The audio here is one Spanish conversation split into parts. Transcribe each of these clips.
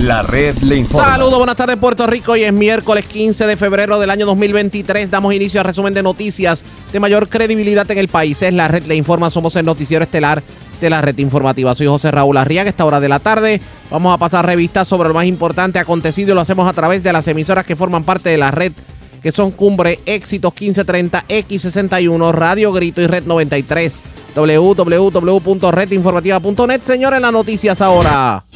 La red le informa. Saludos, buenas tardes Puerto Rico. Hoy es miércoles 15 de febrero del año 2023. Damos inicio al resumen de noticias de mayor credibilidad en el país. Es la red le informa. Somos el noticiero estelar de la red informativa. Soy José Raúl Arriaga. Esta hora de la tarde vamos a pasar revistas sobre lo más importante acontecido y lo hacemos a través de las emisoras que forman parte de la red que son Cumbre, Éxitos 1530, X61, Radio Grito y Red 93. www.redinformativa.net. Señores, las noticias ahora.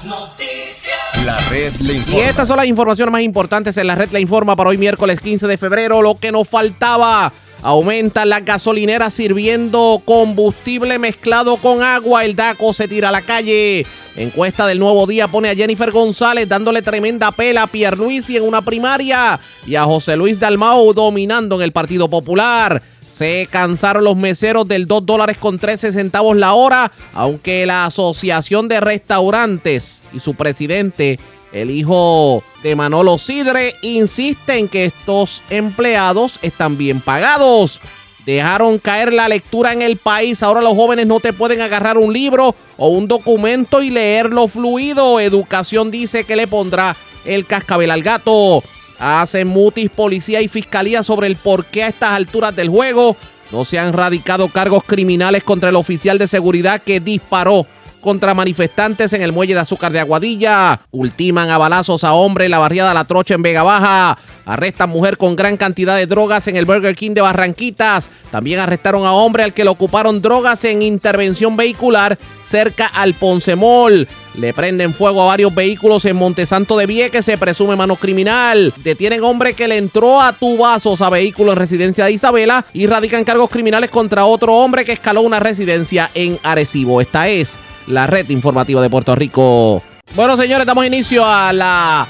Las noticias. La red le Y informa. estas son las informaciones más importantes en la red La Informa para hoy miércoles 15 de febrero. Lo que nos faltaba. Aumenta las gasolineras sirviendo combustible mezclado con agua. El DACO se tira a la calle. Encuesta del nuevo día pone a Jennifer González dándole tremenda pela a Pierluisi en una primaria y a José Luis Dalmau dominando en el Partido Popular. Se cansaron los meseros del 2 dólares con 13 centavos la hora, aunque la Asociación de Restaurantes y su presidente, el hijo de Manolo Sidre, insiste en que estos empleados están bien pagados. Dejaron caer la lectura en el país. Ahora los jóvenes no te pueden agarrar un libro o un documento y leerlo fluido. Educación dice que le pondrá el cascabel al gato. Hacen mutis policía y fiscalía sobre el por qué a estas alturas del juego no se han radicado cargos criminales contra el oficial de seguridad que disparó contra manifestantes en el muelle de azúcar de Aguadilla. Ultiman a balazos a hombre en la barriada La Trocha en Vega Baja. Arrestan mujer con gran cantidad de drogas en el Burger King de Barranquitas. También arrestaron a hombre al que le ocuparon drogas en intervención vehicular cerca al Ponce Mall. Le prenden fuego a varios vehículos en Montesanto de Vieques, se presume mano criminal. Detienen hombre que le entró a tubazos a vehículo en residencia de Isabela y radican cargos criminales contra otro hombre que escaló una residencia en Arecibo. Esta es la red informativa de Puerto Rico. Bueno, señores, damos inicio a la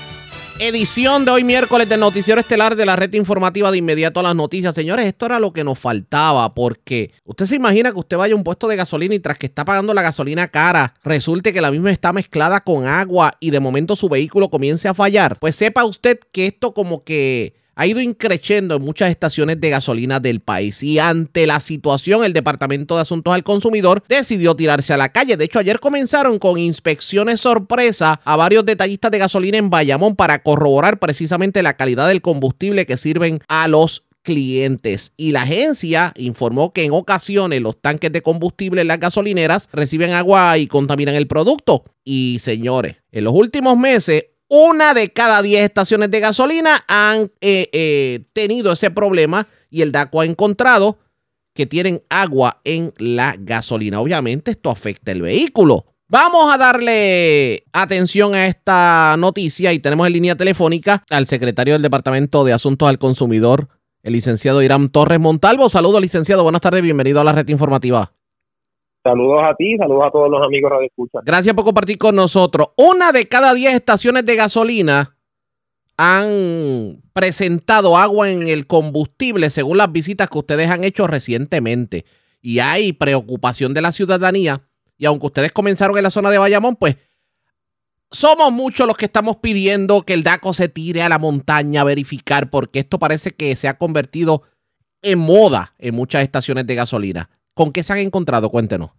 edición de hoy miércoles del noticiero estelar de la red informativa de inmediato a las noticias. Señores, esto era lo que nos faltaba porque usted se imagina que usted vaya a un puesto de gasolina y tras que está pagando la gasolina cara, resulte que la misma está mezclada con agua y de momento su vehículo comience a fallar. Pues sepa usted que esto como que ha ido increciendo en muchas estaciones de gasolina del país y ante la situación el Departamento de Asuntos al Consumidor decidió tirarse a la calle. De hecho, ayer comenzaron con inspecciones sorpresa a varios detallistas de gasolina en Bayamón para corroborar precisamente la calidad del combustible que sirven a los clientes y la agencia informó que en ocasiones los tanques de combustible en las gasolineras reciben agua y contaminan el producto. Y señores, en los últimos meses una de cada 10 estaciones de gasolina han eh, eh, tenido ese problema y el DACO ha encontrado que tienen agua en la gasolina. Obviamente esto afecta el vehículo. Vamos a darle atención a esta noticia y tenemos en línea telefónica al secretario del Departamento de Asuntos al Consumidor, el licenciado Irán Torres Montalvo. Saludos, licenciado. Buenas tardes. Bienvenido a la red informativa. Saludos a ti, saludos a todos los amigos Radio Escucha. Gracias por compartir con nosotros. Una de cada 10 estaciones de gasolina han presentado agua en el combustible según las visitas que ustedes han hecho recientemente. Y hay preocupación de la ciudadanía. Y aunque ustedes comenzaron en la zona de Bayamón, pues somos muchos los que estamos pidiendo que el DACO se tire a la montaña a verificar, porque esto parece que se ha convertido en moda en muchas estaciones de gasolina. ¿Con qué se han encontrado? Cuéntenos.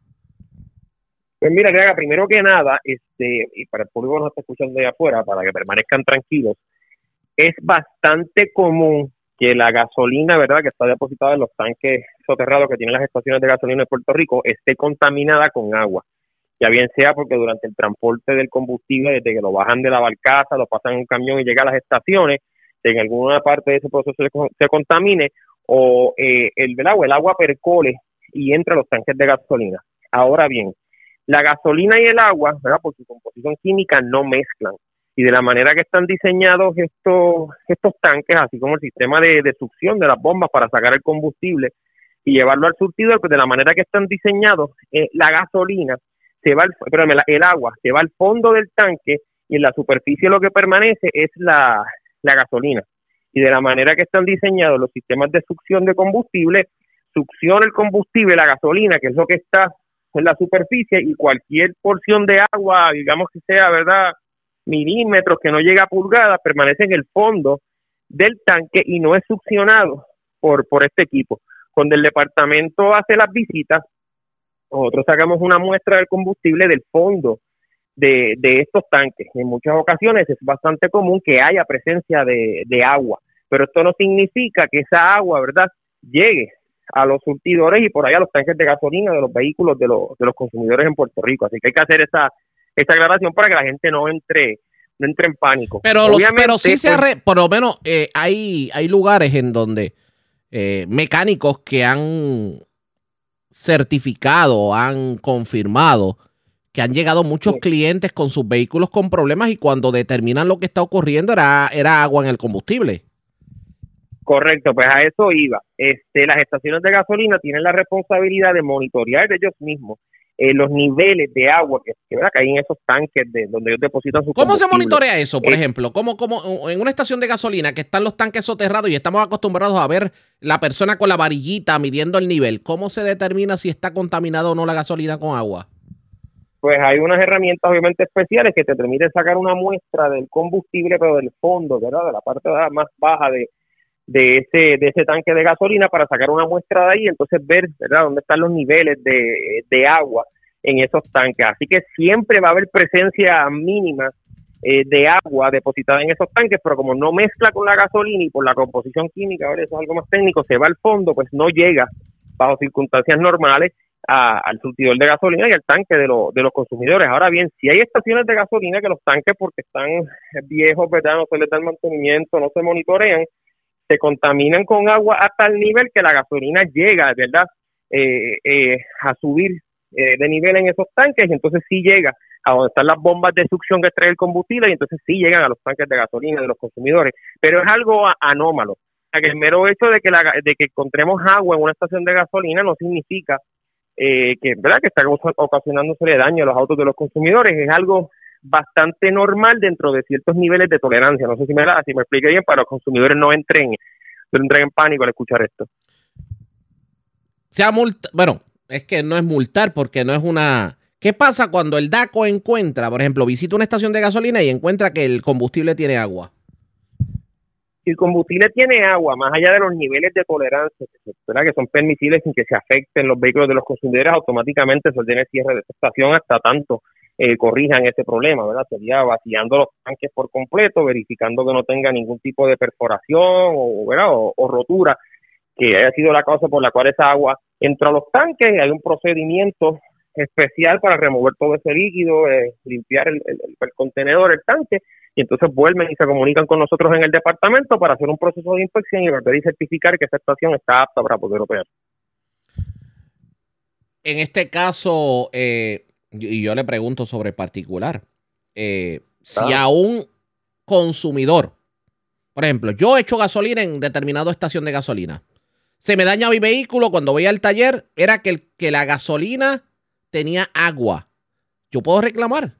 Pues mira, Grega, primero que nada, este, y para el público que nos está escuchando de afuera, para que permanezcan tranquilos, es bastante común que la gasolina, ¿verdad?, que está depositada en los tanques soterrados que tienen las estaciones de gasolina de Puerto Rico, esté contaminada con agua. Ya bien sea porque durante el transporte del combustible, desde que lo bajan de la barcaza, lo pasan en un camión y llega a las estaciones, en alguna parte de ese proceso se, se contamine, o eh, el, el agua, el agua percole y entra a los tanques de gasolina. Ahora bien, la gasolina y el agua, por su composición química, no mezclan. Y de la manera que están diseñados estos, estos tanques, así como el sistema de, de succión de las bombas para sacar el combustible y llevarlo al surtidor, pues de la manera que están diseñados, eh, la gasolina se va, al, el agua se va al fondo del tanque y en la superficie lo que permanece es la, la gasolina. Y de la manera que están diseñados los sistemas de succión de combustible, succiona el combustible, la gasolina, que es lo que está en la superficie, y cualquier porción de agua, digamos que sea, ¿verdad? milímetros, que no llega a pulgadas, permanece en el fondo del tanque y no es succionado por, por este equipo. Cuando el departamento hace las visitas, nosotros sacamos una muestra del combustible del fondo de, de estos tanques. En muchas ocasiones es bastante común que haya presencia de, de agua, pero esto no significa que esa agua, ¿verdad?, llegue a los surtidores y por ahí a los tanques de gasolina de los vehículos de los, de los consumidores en Puerto Rico. Así que hay que hacer esa, esa aclaración para que la gente no entre no entre en pánico. Pero, los, pero sí se pues, arre- por lo menos eh, hay, hay lugares en donde eh, mecánicos que han certificado, han confirmado que han llegado muchos Sí. clientes con sus vehículos con problemas y cuando determinan lo que está ocurriendo era, era agua en el combustible. Correcto, pues a eso iba. Este, las estaciones de gasolina tienen la responsabilidad de monitorear ellos mismos eh, los niveles de agua que, que, hay en esos tanques de donde ellos depositan su ¿Cómo se monitorea eso, por Eh, ejemplo? ¿Cómo, cómo, en una estación de gasolina que están los tanques soterrados y estamos acostumbrados a ver la persona con la varillita midiendo el nivel, ¿cómo se determina si está contaminado o no la gasolina con agua? Pues hay unas herramientas obviamente especiales que te permiten sacar una muestra del combustible, pero del fondo, ¿verdad? De la parte más baja de, de ese de ese tanque de gasolina para sacar una muestra de ahí y entonces ver, ¿verdad? Dónde están los niveles de, de agua en esos tanques. Así que siempre va a haber presencia mínima eh, de agua depositada en esos tanques, pero como no mezcla con la gasolina y por la composición química, ahora eso es algo más técnico, se va al fondo, pues no llega bajo circunstancias normales al surtidor de gasolina y al tanque de, lo- de los consumidores. Ahora bien, si hay estaciones de gasolina que los tanques, porque están viejos, ¿verdad? No se les da el mantenimiento, no se monitorean, se contaminan con agua hasta el nivel que la gasolina llega, ¿verdad? Eh, eh, a subir eh, de nivel en esos tanques y entonces sí llega a donde están las bombas de succión que trae el combustible y entonces sí llegan a los tanques de gasolina de los consumidores. Pero es algo anómalo. O sea, que el mero hecho de que, la, de que encontremos agua en una estación de gasolina no significa eh, que, ¿verdad? que está oca- ocasionándose daño a los autos de los consumidores. Es algo bastante normal dentro de ciertos niveles de tolerancia. No sé si me, si me explique bien para los consumidores no entren, no entren en pánico al escuchar esto. sea multa, bueno, es que no es multar porque no es una... ¿Qué pasa cuando el DACO encuentra, por ejemplo, visita una estación de gasolina y encuentra que el combustible tiene agua? si el combustible tiene agua, más allá de los niveles de tolerancia que, son permisibles sin que se afecten los vehículos de los consumidores, automáticamente se ordena el cierre de esta estación hasta tanto eh, corrijan ese problema, ¿verdad? Sería vaciando los tanques por completo, verificando que no tenga ningún tipo de perforación o, rotura que haya sido la causa por la cual esa agua entró a los tanques. Hay un procedimiento especial para remover todo ese líquido, eh, limpiar el contenedor, el tanque, y entonces vuelven y se comunican con nosotros en el departamento para hacer un proceso de inspección y volver y certificar que esa estación está apta para poder operar. En este caso, eh, y yo le pregunto sobre particular, eh, si a un consumidor, por ejemplo, yo echo gasolina en determinada estación de gasolina, se me daña mi vehículo cuando voy al taller, era que, el- que la gasolina tenía agua. ¿Yo puedo reclamar?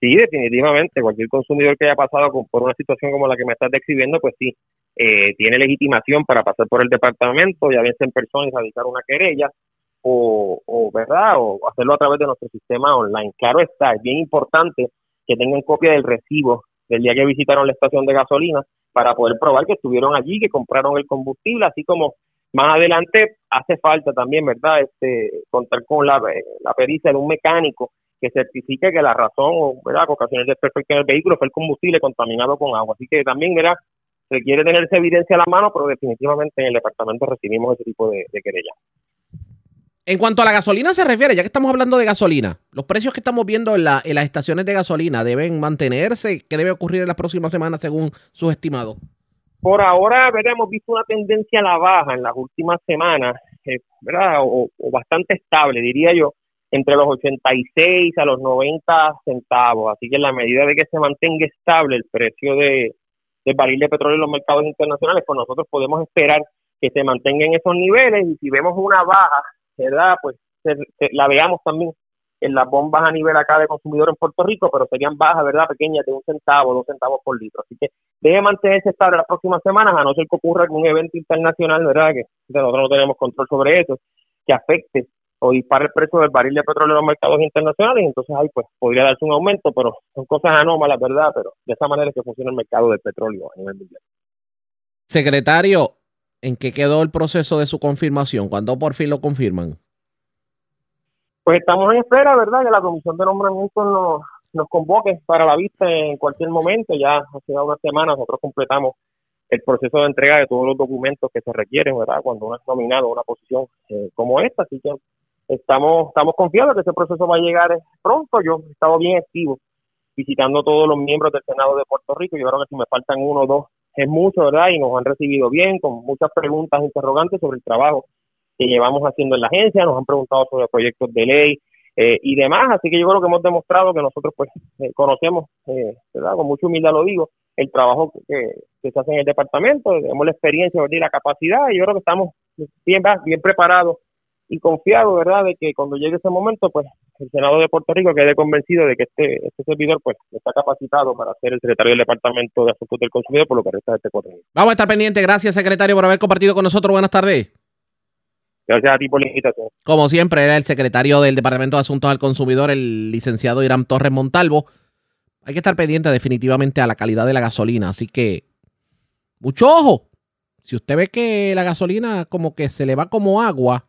Sí, definitivamente, cualquier consumidor que haya pasado con- por una situación como la que me estás describiendo, pues sí, eh, tiene legitimación para pasar por el departamento, ya bien en persona y radicar una querella, o, o, ¿verdad? O hacerlo a través de nuestro sistema online. Claro está, es bien importante que tengan copia del recibo del día que visitaron la estación de gasolina para poder probar que estuvieron allí, que compraron el combustible, así como más adelante hace falta también, ¿verdad? Este, contar con la, la pericia de un mecánico que certifique que la razón ¿verdad? que ocasionó el en el vehículo fue el combustible contaminado con agua. Así que también, ¿verdad? requiere tener esa evidencia a la mano, pero definitivamente en el departamento recibimos ese tipo de, de querella. En cuanto a la gasolina se refiere, ya que estamos hablando de gasolina, los precios que estamos viendo en, la- en las estaciones de gasolina deben mantenerse. ¿Qué debe ocurrir en las próximas semanas según sus estimados? Por ahora, ¿verdad? hemos visto una tendencia a la baja en las últimas semanas, eh, ¿verdad? O, bastante estable, diría yo, entre los 86 a los 90 centavos. Así que en la medida de que se mantenga estable el precio de, del barril de petróleo en los mercados internacionales, pues nosotros podemos esperar que se mantenga en esos niveles y si vemos una baja, ¿verdad? Pues se- la veamos también en las bombas a nivel acá de consumidor en Puerto Rico, pero serían bajas, ¿verdad? Pequeñas de un centavo, dos centavos por litro. Así que debe mantenerse estable las próximas semanas, a no ser que ocurra algún evento internacional, ¿verdad? Que nosotros no tenemos control sobre eso, que afecte o dispare el precio del barril de petróleo en los mercados internacionales, entonces ahí pues podría darse un aumento, pero son cosas anómalas, ¿verdad? Pero de esa manera es que funciona el mercado del petróleo a nivel mundial. Secretario, ¿en qué quedó el proceso de su confirmación? ¿Cuándo por fin lo confirman? Pues estamos en espera, ¿verdad? Que la comisión de nombramiento nos, nos convoque para la vista en cualquier momento. Ya hace una semana nosotros completamos el proceso de entrega de todos los documentos que se requieren, ¿verdad? Cuando uno es nominado a una posición eh, como esta. Así que estamos, estamos confiados que ese proceso va a llegar pronto. Yo he estado bien activo visitando todos los miembros del Senado de Puerto Rico. Yo creo que si me faltan uno o dos es mucho, ¿verdad? Y nos han recibido bien, con muchas preguntas interrogantes sobre el trabajo que llevamos haciendo en la agencia, nos han preguntado sobre proyectos de ley eh, y demás, así que yo creo que hemos demostrado que nosotros pues eh, conocemos, eh, ¿verdad? Con mucha humildad lo digo, el trabajo que, que, se hace en el departamento, tenemos la experiencia y la capacidad y yo creo que estamos bien, bien preparados y confiados, ¿verdad?, de que cuando llegue ese momento, pues el Senado de Puerto Rico quede convencido de que este, este servidor pues está capacitado para ser el secretario del Departamento de Asuntos del Consumidor por lo que resta de este cuatro Vamos a estar pendientes. Gracias, secretario, por haber compartido con nosotros. Buenas tardes. Gracias a ti por la invitación. Como siempre, era el secretario del Departamento de Asuntos al Consumidor, el licenciado Irán Torres Montalvo. Hay que estar pendiente definitivamente a la calidad de la gasolina, así que mucho ojo. Si usted ve que la gasolina como que se le va como agua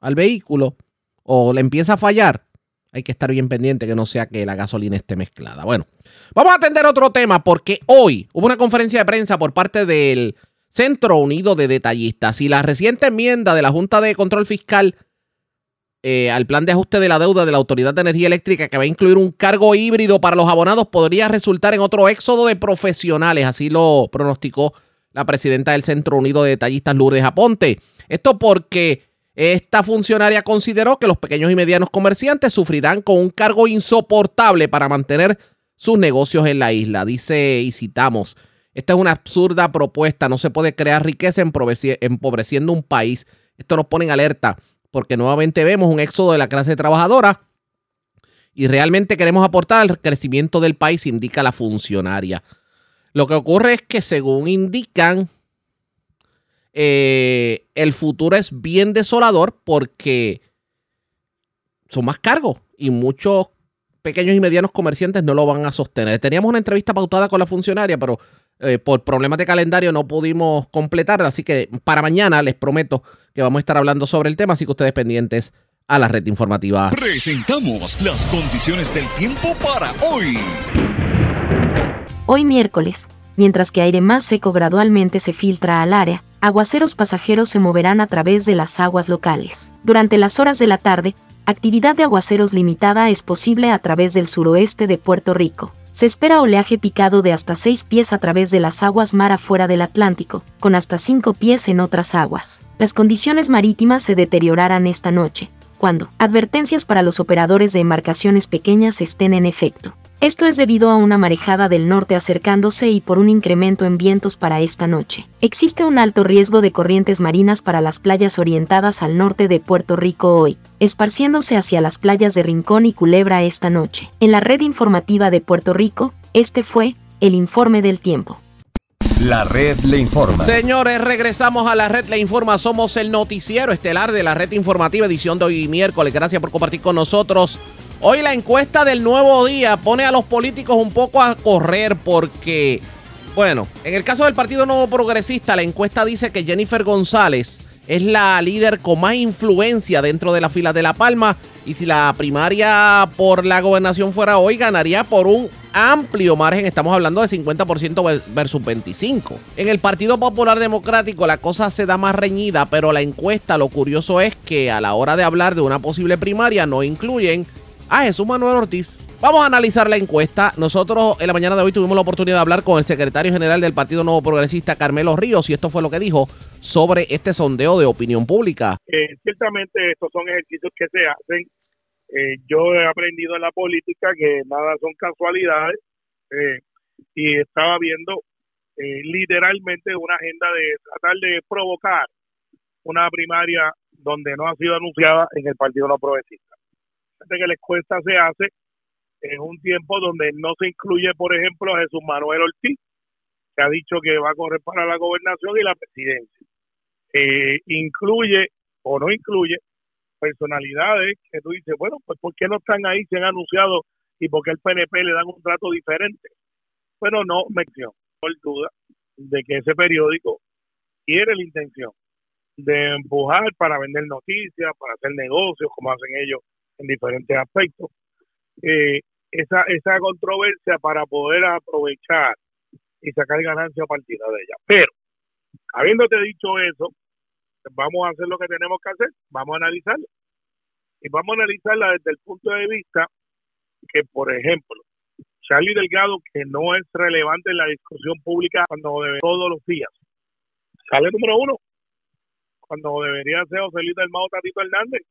al vehículo o le empieza a fallar, hay que estar bien pendiente que no sea que la gasolina esté mezclada. Bueno, vamos a atender otro tema porque hoy hubo una conferencia de prensa por parte del Centro Unido de Detallistas y la reciente enmienda de la Junta de Control Fiscal eh, al plan de ajuste de la deuda de la Autoridad de Energía Eléctrica que va a incluir un cargo híbrido para los abonados podría resultar en otro éxodo de profesionales, así lo pronosticó la presidenta del Centro Unido de Detallistas, Lourdes Aponte. Esto porque esta funcionaria consideró que los pequeños y medianos comerciantes sufrirán con un cargo insoportable para mantener sus negocios en la isla. Dice y citamos, esta es una absurda propuesta, no se puede crear riqueza empobreciendo un país. Esto nos pone en alerta porque nuevamente vemos un éxodo de la clase trabajadora y realmente queremos aportar al crecimiento del país, indica la funcionaria. Lo que ocurre es que según indican eh, el futuro es bien desolador porque son más cargos y muchos pequeños y medianos comerciantes no lo van a sostener. Teníamos una entrevista pautada con la funcionaria, pero eh, por problemas de calendario no pudimos completarla, así que para mañana les prometo que vamos a estar hablando sobre el tema, así que ustedes pendientes a la red informativa. Presentamos las condiciones del tiempo para hoy. Hoy miércoles, mientras que aire más seco gradualmente se filtra al área, aguaceros pasajeros se moverán a través de las aguas locales. Durante las horas de la tarde, actividad de aguaceros limitada es posible a través del suroeste de Puerto Rico. Se espera oleaje picado de hasta 6 pies a través de las aguas mar afuera del Atlántico, con hasta 5 pies en otras aguas. Las condiciones marítimas se deteriorarán esta noche, cuando advertencias para los operadores de embarcaciones pequeñas estén en efecto. Esto es debido a una marejada del norte acercándose y por un incremento en vientos para esta noche. Existe un alto riesgo de corrientes marinas para las playas orientadas al norte de Puerto Rico hoy, esparciéndose hacia las playas de Rincón y Culebra esta noche. En la red informativa de Puerto Rico, este fue el informe del tiempo. La red le informa. Señores, regresamos a la red le informa. Somos el noticiero estelar de la red informativa, edición de hoy miércoles. Gracias por compartir con nosotros. Hoy la encuesta del nuevo día pone a los políticos un poco a correr porque, bueno, en el caso del Partido Nuevo Progresista, la encuesta dice que Jennifer González es la líder con más influencia dentro de la fila de La Palma y si la primaria por la gobernación fuera hoy, ganaría por un amplio margen, estamos hablando de 50% versus 25%. En el Partido Popular Democrático la cosa se da más reñida, pero la encuesta, lo curioso es que a la hora de hablar de una posible primaria no incluyen a Jesús Manuel Ortiz. Vamos a analizar la encuesta. Nosotros en la mañana de hoy tuvimos la oportunidad de hablar con el secretario general del Partido Nuevo Progresista, Carmelo Ríos, y esto fue lo que dijo sobre este sondeo de opinión pública. Eh, ciertamente estos son ejercicios que se hacen. Eh, yo he aprendido en la política que nada son casualidades eh, y estaba viendo literalmente una agenda de tratar de provocar una primaria donde no ha sido anunciada en el Partido No Progresista que la encuesta se hace en un tiempo donde no se incluye, por ejemplo, a Jesús Manuel Ortiz, que ha dicho que va a correr para la gobernación y la presidencia. Eh, incluye o no incluye personalidades que tú dices, bueno, pues ¿por qué no están ahí? Se han anunciado y por qué el PNP le dan un trato diferente. Pero no mención, por duda, de que ese periódico tiene la intención de empujar para vender noticias, para hacer negocios, como hacen ellos en diferentes aspectos, eh, esa, esa controversia para poder aprovechar y sacar ganancia a partir de ella. Pero, habiéndote dicho eso, vamos a hacer lo que tenemos que hacer, vamos a analizarlo. Y vamos a analizarla desde el punto de vista que, por ejemplo, Charlie Delgado, que no es relevante en la discusión pública cuando debe todos los días, sale número uno, cuando debería ser del Mao Tatito Hernández,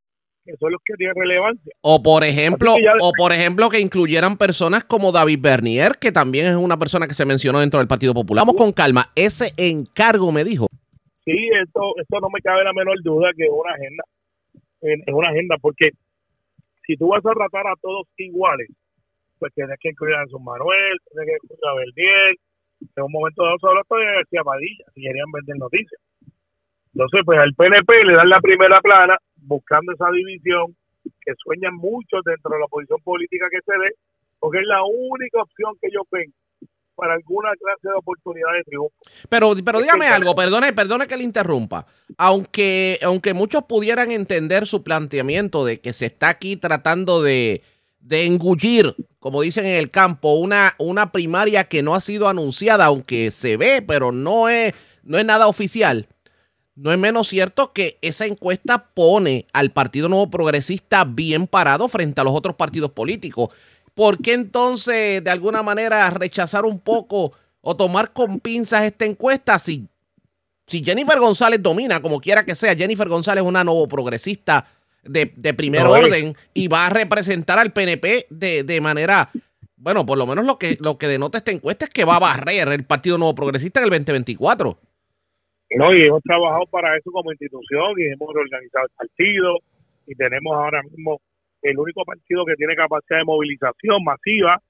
que son los que tienen relevancia. O por ejemplo, ya- o por ejemplo que incluyeran personas como David Bernier, que también es una persona que se mencionó dentro del Partido Popular. Vamos con calma. Ese encargo me dijo. Sí, esto, esto no me cabe la menor duda que es una agenda, es una agenda, porque si tú vas a tratar a todos iguales, pues tienes que incluir a Jesús Manuel, tienes que incluir a Verdiel, en un momento dado solo estoy de García Padilla, si querían vender noticias. Entonces, pues al PNP le dan la primera plana, buscando esa división que sueñan muchos dentro de la posición política que se dé, porque es la única opción que ellos ven para alguna clase de oportunidad de triunfo. Pero, pero dígame algo, perdone, perdone que le interrumpa. Aunque, aunque muchos pudieran entender su planteamiento de que se está aquí tratando de, de engullir, como dicen en el campo, una, una primaria que no ha sido anunciada, aunque se ve, pero no es, no es nada oficial. No es menos cierto que esa encuesta pone al Partido Nuevo Progresista bien parado frente a los otros partidos políticos. ¿Por qué entonces, de alguna manera, rechazar un poco o tomar con pinzas esta encuesta si, si Jennifer González domina, como quiera que sea? Jennifer González es una nuevo progresista de, de primer No orden y va a representar al PNP de, de manera, bueno, por lo menos lo que, lo que denota esta encuesta es que va a barrer el Partido Nuevo Progresista en el 2024. No, y hemos trabajado para eso como institución y hemos reorganizado el partido y tenemos ahora mismo el único partido que tiene capacidad de movilización masiva,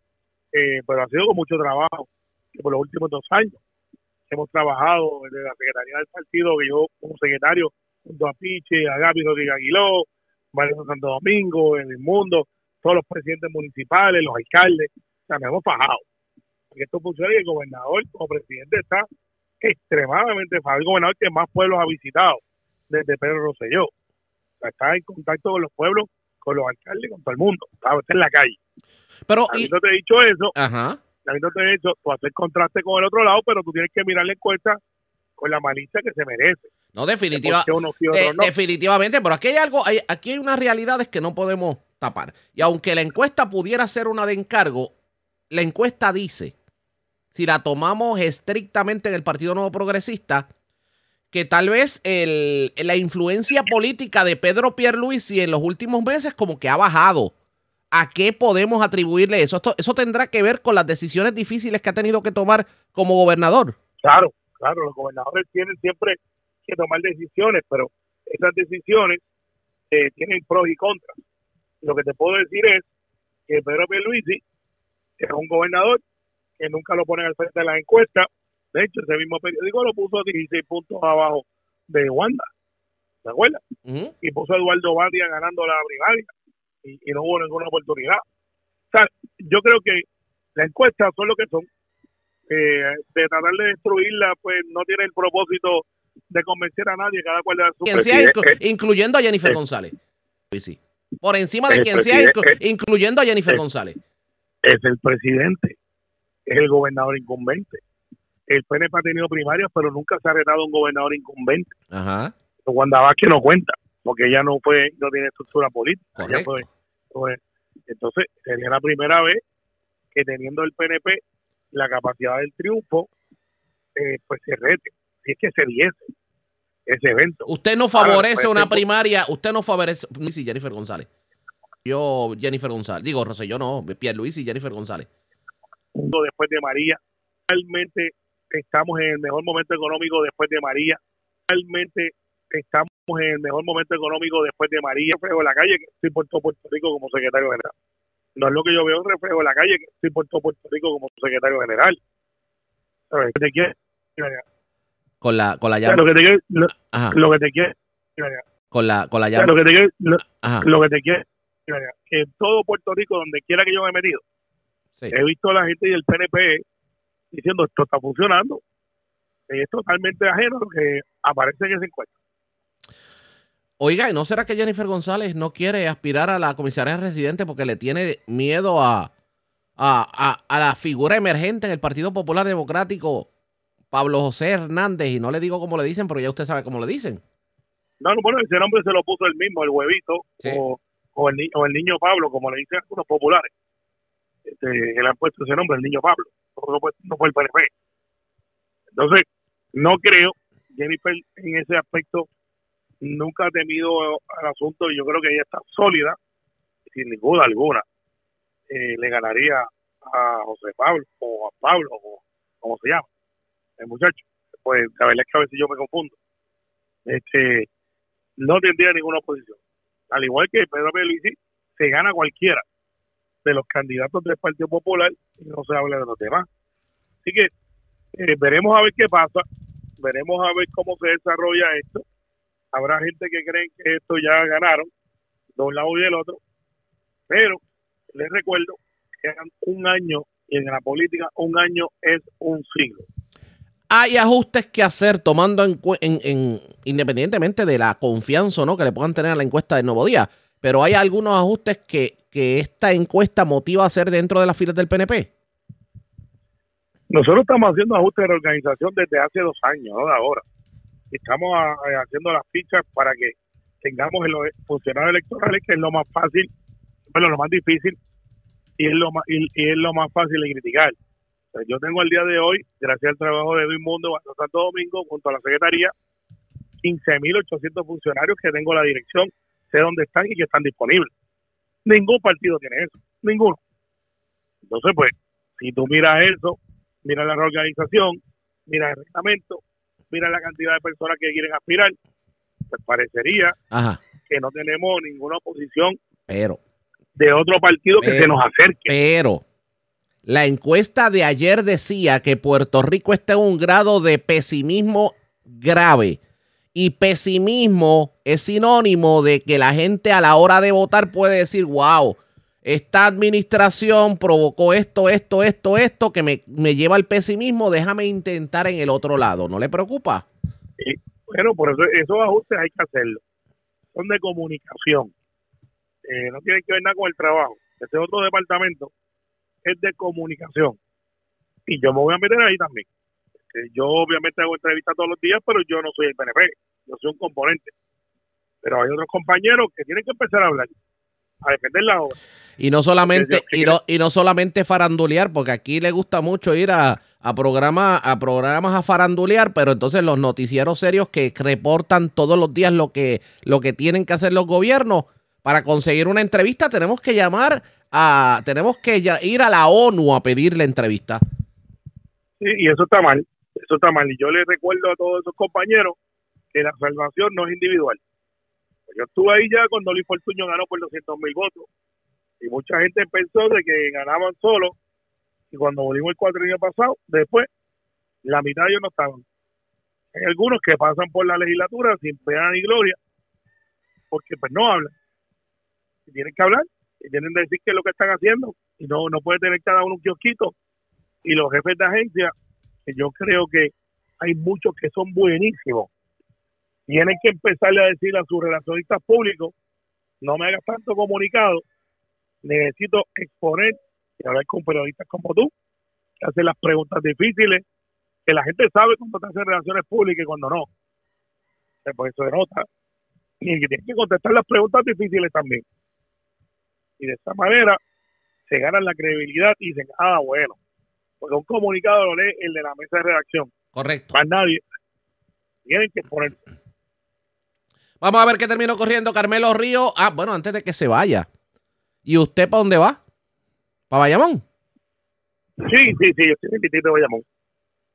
eh, pero ha sido con mucho trabajo que por los últimos dos años. Hemos trabajado desde la Secretaría del Partido, que yo como secretario, junto a Piche, a Gaby Rodríguez Aguiló, Mario Santo Domingo, el Mundo, todos los presidentes municipales, los alcaldes, o sea, nos hemos fajado. Porque esto funciona y el gobernador como presidente está extremadamente fácil. El gobernador que más pueblos ha visitado desde Pedro Rosselló. O sea, está en contacto con los pueblos, con los alcaldes, con todo el mundo. Está está en la calle. Pero, y, Habiéndote dicho eso, ajá. habiéndote dicho, tú haces contraste con el otro lado, pero tú tienes que mirar la encuesta con la malicia que se merece. No, definitiva, de- no. definitivamente, pero aquí hay algo, hay- aquí hay unas realidades que no podemos tapar. Y aunque la encuesta pudiera ser una de encargo, la encuesta dice, si la tomamos estrictamente en el Partido Nuevo Progresista, que tal vez el- la influencia política de Pedro Pierluisi en los últimos meses como que ha bajado. ¿A qué podemos atribuirle eso? Esto- eso tendrá que ver con las decisiones difíciles que ha tenido que tomar como gobernador. Claro, claro, los gobernadores tienen siempre que tomar decisiones, pero esas decisiones eh, tienen pros y contras. Lo que te puedo decir es que Pedro Pierluisi es un gobernador que nunca lo ponen al frente de las encuestas. De hecho, ese mismo periódico lo puso 16 puntos abajo de Wanda, ¿te acuerdas? Y puso a Eduardo Batia ganando la primaria y, y no hubo ninguna oportunidad. O sea, yo creo que las encuestas son lo que son. Eh, de tratar de destruirla, pues no tiene el propósito de convencer a nadie, cada cual de su quien sea, inclu- incluyendo a Jennifer el- González. Sí, sí. Por encima de quien sea, inclu- incluyendo a Jennifer el- González. es el presidente, es el gobernador incumbente. El PNP ha tenido primarias, pero nunca se ha retado un gobernador incumbente. Ajá. Wanda Vázquez no cuenta, porque ella no fue, no tiene estructura política. Ella Correcto. fue- fue- entonces, sería la primera vez que teniendo el PNP la capacidad del triunfo, eh, pues se rete, si es que se diese ese evento. Usted no favorece pues, una primaria, usted no favorece, sí, Jennifer González. Yo, Jennifer González. Digo, Rosselló no, Pierre Luis y Jennifer González. Mundo después de María. Realmente estamos en el mejor momento económico después de María. Realmente estamos en el mejor momento económico después de María. Reflejo en la calle que estoy por todo Puerto Rico como secretario general. No es lo que yo veo un reflejo en la calle que estoy por todo Puerto Rico como secretario general. Con la, con la llama. lo que te quiero- lo- Ajá. lo que te quiero- Con la, con la llama. lo que te quiero- lo- Ajá. lo que te quiero que en todo Puerto Rico, donde quiera que yo me he metido, Sí. he visto a la gente del PNP diciendo esto está funcionando. Y es totalmente ajeno a lo que aparece en esa encuesta. Oiga, ¿y no será que Jennifer González no quiere aspirar a la comisaría residente porque le tiene miedo a, a, a- a la figura emergente en el Partido Popular Democrático, Pablo José Hernández? Y no le digo cómo le dicen, pero ya usted sabe cómo le dicen. No, no, bueno, ese nombre se lo puso él mismo, el huevito, Sí. o, o, el, o el niño Pablo, como le dicen algunos populares. Este, él ha puesto ese nombre, el niño Pablo, no fue, el PNP. Entonces, no creo, Jennifer en ese aspecto nunca ha temido al asunto y yo creo que ella está sólida, sin ninguna alguna. Eh, le ganaría a José Pablo o a Pablo, o como se llama, el muchacho. Pues la verdad es que a veces yo me confundo. Este, no tendría ninguna oposición. Al igual que Pedro Pierluisi, se gana cualquiera de los candidatos del Partido Popular y no se habla de los demás. Así que eh, veremos a ver qué pasa, veremos a ver cómo se desarrolla esto. Habrá gente que creen que esto ya ganaron de un lado y del otro, pero les recuerdo que eran un año y en la política un año es un siglo. Hay ajustes que hacer tomando en, en- en- independientemente de la confianza no que le puedan tener a la encuesta del Nuevo Día, pero hay algunos ajustes que, que esta encuesta motiva a hacer dentro de las filas del PNP. Nosotros estamos haciendo ajustes de reorganización desde hace dos años, no de ahora. Estamos a- a- haciendo las fichas para que tengamos en los funcionarios electorales, que es lo más fácil, bueno, lo más difícil y es lo más, y, es lo más fácil de criticar. Sea, Yo tengo el día de hoy, gracias al trabajo de Edwin Mundo, Santo Domingo, junto a la Secretaría, 15.800 funcionarios que tengo la dirección, sé dónde están y que están disponibles. Ningún partido tiene eso, ninguno. Entonces, pues, si tú miras eso, mira la reorganización, mira el reglamento, mira la cantidad de personas que quieren aspirar, pues parecería Ajá, que no tenemos ninguna oposición pero, de otro partido que Pero- se nos acerque. pero, la encuesta de ayer decía que Puerto Rico está en un grado de pesimismo grave. Y pesimismo es sinónimo de que la gente a la hora de votar puede decir, wow, esta administración provocó esto, esto, esto, esto, que me, me lleva al pesimismo, déjame intentar en el otro lado. ¿No le preocupa? Bueno, por eso esos ajustes hay que hacerlo. Son de comunicación. Eh, no tienen que ver nada con el trabajo. Ese otro departamento es de comunicación. Y yo me voy a meter ahí también. Eh, yo obviamente hago entrevistas todos los días, pero yo no soy el PNP. Yo soy un componente. Pero hay otros compañeros que tienen que empezar a hablar, a defender la obra. Y no solamente, y no, y no solamente farandulear, porque aquí le gusta mucho ir a, a, programa, a programas a farandulear, pero entonces los noticieros serios que reportan todos los días lo que, lo que tienen que hacer los gobiernos, para conseguir una entrevista tenemos que llamar a, tenemos que ir a la ONU a pedir la entrevista. Sí, y eso está mal. Eso está mal. Y yo les recuerdo a todos esos compañeros que la salvación no es individual. Pues yo estuve ahí ya cuando Luis Fortuño ganó por 200 mil votos. Y mucha gente pensó de que ganaban solo. Y cuando volvimos el cuatro años pasado, después, la mitad de ellos no estaban. Hay algunos que pasan por la legislatura sin pena ni gloria, porque pues no hablan. Y tienen que hablar, y tienen que decir qué es lo que están haciendo. Y no, no puede tener cada uno un kiosquito. Y los jefes de agencia, que yo creo que hay muchos que son buenísimos, tienen que empezarle a decir a sus relacionistas públicos, no me hagas tanto comunicado, necesito exponer y hablar con periodistas como tú, que hacen las preguntas difíciles, que la gente sabe cuando te hacen relaciones públicas y cuando no. Eh, Pues eso denota. Y que tienen que contestar las preguntas difíciles también. Y de esa manera se ganan la credibilidad y dicen, ah, bueno, porque un comunicado lo lee el de la mesa de redacción, Correcto. más nadie. Tienen que poner Vamos a ver qué terminó corriendo Carmelo Río. Ah, bueno, antes de que se vaya. ¿Y usted para dónde va? ¿Para Bayamón? Sí, sí, sí, yo estoy en el distrito de Bayamón.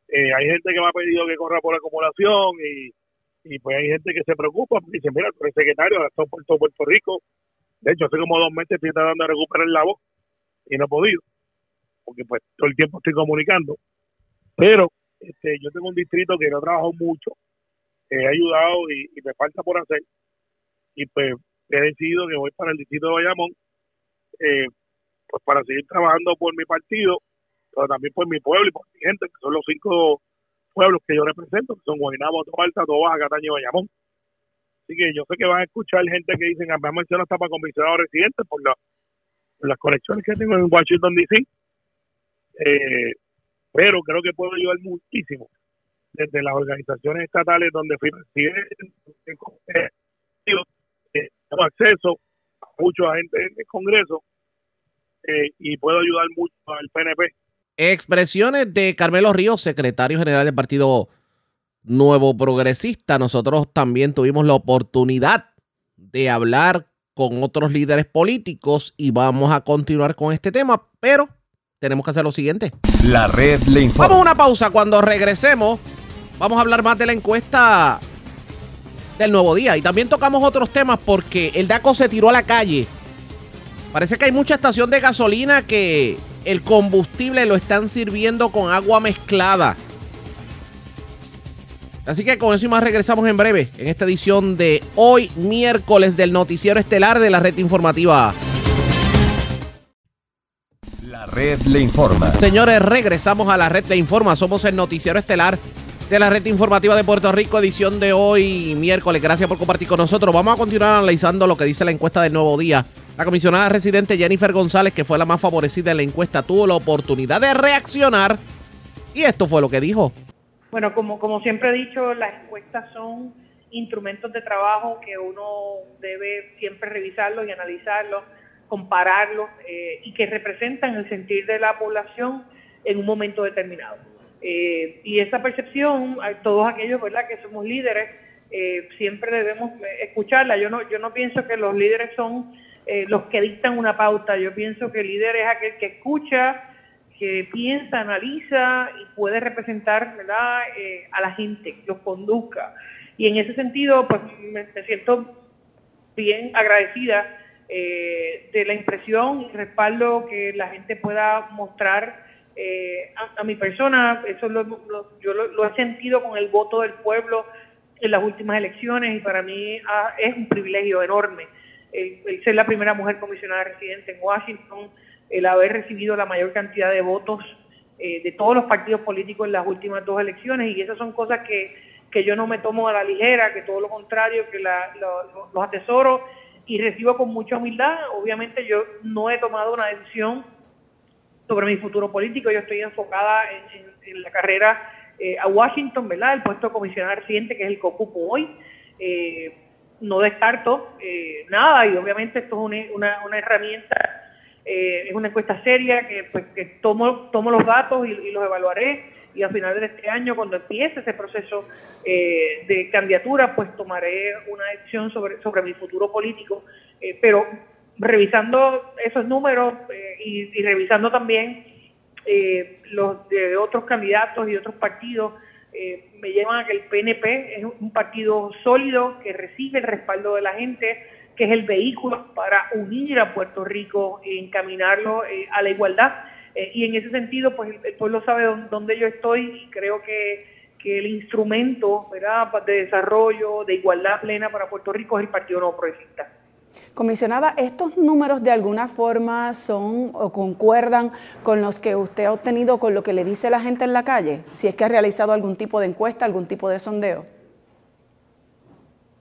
Eh, hay gente que me ha pedido que corra por acumulación y, y pues hay gente que se preocupa porque dice, mira, eres secretario, ahora estás por todo Puerto Rico. De hecho, hace como dos meses estoy tratando de recuperar la voz y no he podido, porque pues todo el tiempo estoy comunicando. Pero este, yo tengo un distrito que no trabajo mucho, he ayudado y, me falta por hacer. Y pues he decidido que voy para el distrito de Bayamón, eh, pues para seguir trabajando por mi partido pero también por mi pueblo y por mi gente, que son los cinco pueblos que yo represento, que son Guaynabo, Toalta, Tobaja, Cataño y Bayamón. Así que yo sé que van a escuchar gente que dicen, ah, me han mencionado hasta para comisionado residente por, la- por las conexiones que tengo en Washington, D.C. Eh, pero creo que puedo ayudar muchísimo desde las organizaciones estatales donde fui presidente, eh, tengo acceso a mucha gente en el Congreso eh, y puedo ayudar mucho al PNP. Expresiones de Carmelo Ríos, secretario general del Partido Nuevo Progresista. Nosotros también tuvimos la oportunidad de hablar con otros líderes políticos y vamos a continuar con este tema, pero tenemos que hacer lo siguiente. La red le informa. Vamos a una pausa. Cuando regresemos, vamos a hablar más de la encuesta del nuevo día. Y también tocamos otros temas porque el DACO se tiró a la calle. Parece que hay mucha estación de gasolina que el combustible lo están sirviendo con agua mezclada. Así que con eso y más regresamos en breve en esta edición de hoy miércoles del noticiero estelar de la red informativa. La red le informa. Señores, regresamos a la red de Informa. Somos el noticiero estelar de la red informativa de Puerto Rico, edición de hoy, miércoles. Gracias por compartir con nosotros. Vamos a continuar analizando lo que dice la encuesta del nuevo día. La comisionada residente Jennifer González, que fue la más favorecida en la encuesta, tuvo la oportunidad de reaccionar y esto fue lo que dijo. Bueno, como, como siempre he dicho, las encuestas son instrumentos de trabajo que uno debe siempre revisarlos y analizarlos, compararlos eh, y que representan el sentir de la población en un momento determinado. Eh, y esa percepción, todos aquellos ¿verdad? que somos líderes, eh, siempre debemos eh, escucharla. Yo no, yo no pienso que los líderes son eh, los que dictan una pauta, yo pienso que el líder es aquel que escucha, que piensa, analiza y puede representar ¿verdad? A la gente, los conduzca. Y en ese sentido, pues me siento bien agradecida eh, de la impresión y respaldo que la gente pueda mostrar eh, a, a mi persona. Eso lo, lo- yo lo, he sentido con el voto del pueblo en las últimas elecciones y para mí ah, es un privilegio enorme el, el ser la primera mujer comisionada residente en Washington, el haber recibido la mayor cantidad de votos eh, de todos los partidos políticos en las últimas dos elecciones y esas son cosas que, que yo no me tomo a la ligera, que todo lo contrario, que la- lo- lo- los atesoro y recibo con mucha humildad. Obviamente yo no he tomado una decisión sobre mi futuro político, yo estoy enfocada en, la carrera eh, a Washington, ¿verdad? El puesto de comisionada residente, que es el que ocupo hoy. Eh, no descarto eh, nada y obviamente esto es una, una, una herramienta, eh, es una encuesta seria que, pues, que tomo, tomo los datos y los evaluaré y a finales de este año, cuando empiece ese proceso eh, de candidatura, pues tomaré una decisión sobre, sobre mi futuro político. Eh, pero revisando esos números eh, y, y revisando también eh, los de otros candidatos y otros partidos, me llevan a que el PNP es un partido sólido que recibe el respaldo de la gente, que es el vehículo para unir a Puerto Rico e encaminarlo a la igualdad. Eh, y en ese sentido, pues el, el pueblo sabe dónde, dónde yo estoy y creo que, que el instrumento ¿verdad? de desarrollo, de igualdad plena para Puerto Rico es el Partido No Progresista. Comisionada, ¿estos números de alguna forma son o concuerdan con los que usted ha obtenido, con lo que le dice la gente en la calle? Si es que ha realizado algún tipo de encuesta, algún tipo de sondeo.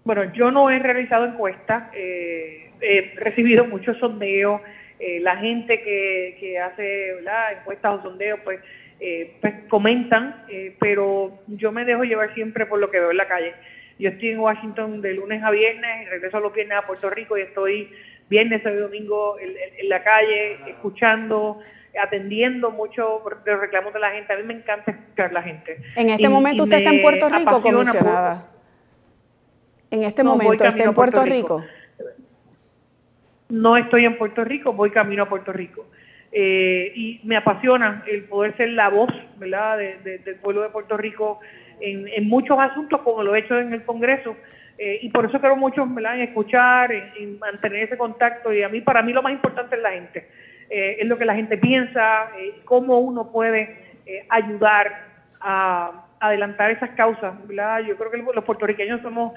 Bueno, yo no he realizado encuestas, eh, he recibido muchos sondeos, eh, la gente que, que hace ¿verdad? encuestas o sondeos, pues, eh, pues comentan, eh, pero yo me dejo llevar siempre por lo que veo en la calle. Yo estoy en Washington de lunes a viernes, y regreso los viernes a Puerto Rico y estoy viernes, sábado y domingo en, en- en la calle, escuchando, atendiendo mucho de los reclamos de la gente. A mí me encanta escuchar a la gente. En este Y- momento y usted está en Puerto Rico, comisionada. En este No, momento está en a Puerto Puerto Rico. Rico. No estoy en Puerto Rico, voy camino a Puerto Rico. Eh, y me apasiona el poder ser la voz ¿verdad? De- de- del pueblo de Puerto Rico en, en muchos asuntos, como lo he hecho en el Congreso. Eh, y por eso quiero mucho en escuchar, en, en mantener ese contacto. Y a mí, para mí, lo más importante es la gente. Eh, es lo que la gente piensa, eh, cómo uno puede ayudar a adelantar esas causas. ¿verdad? Yo creo que los puertorriqueños somos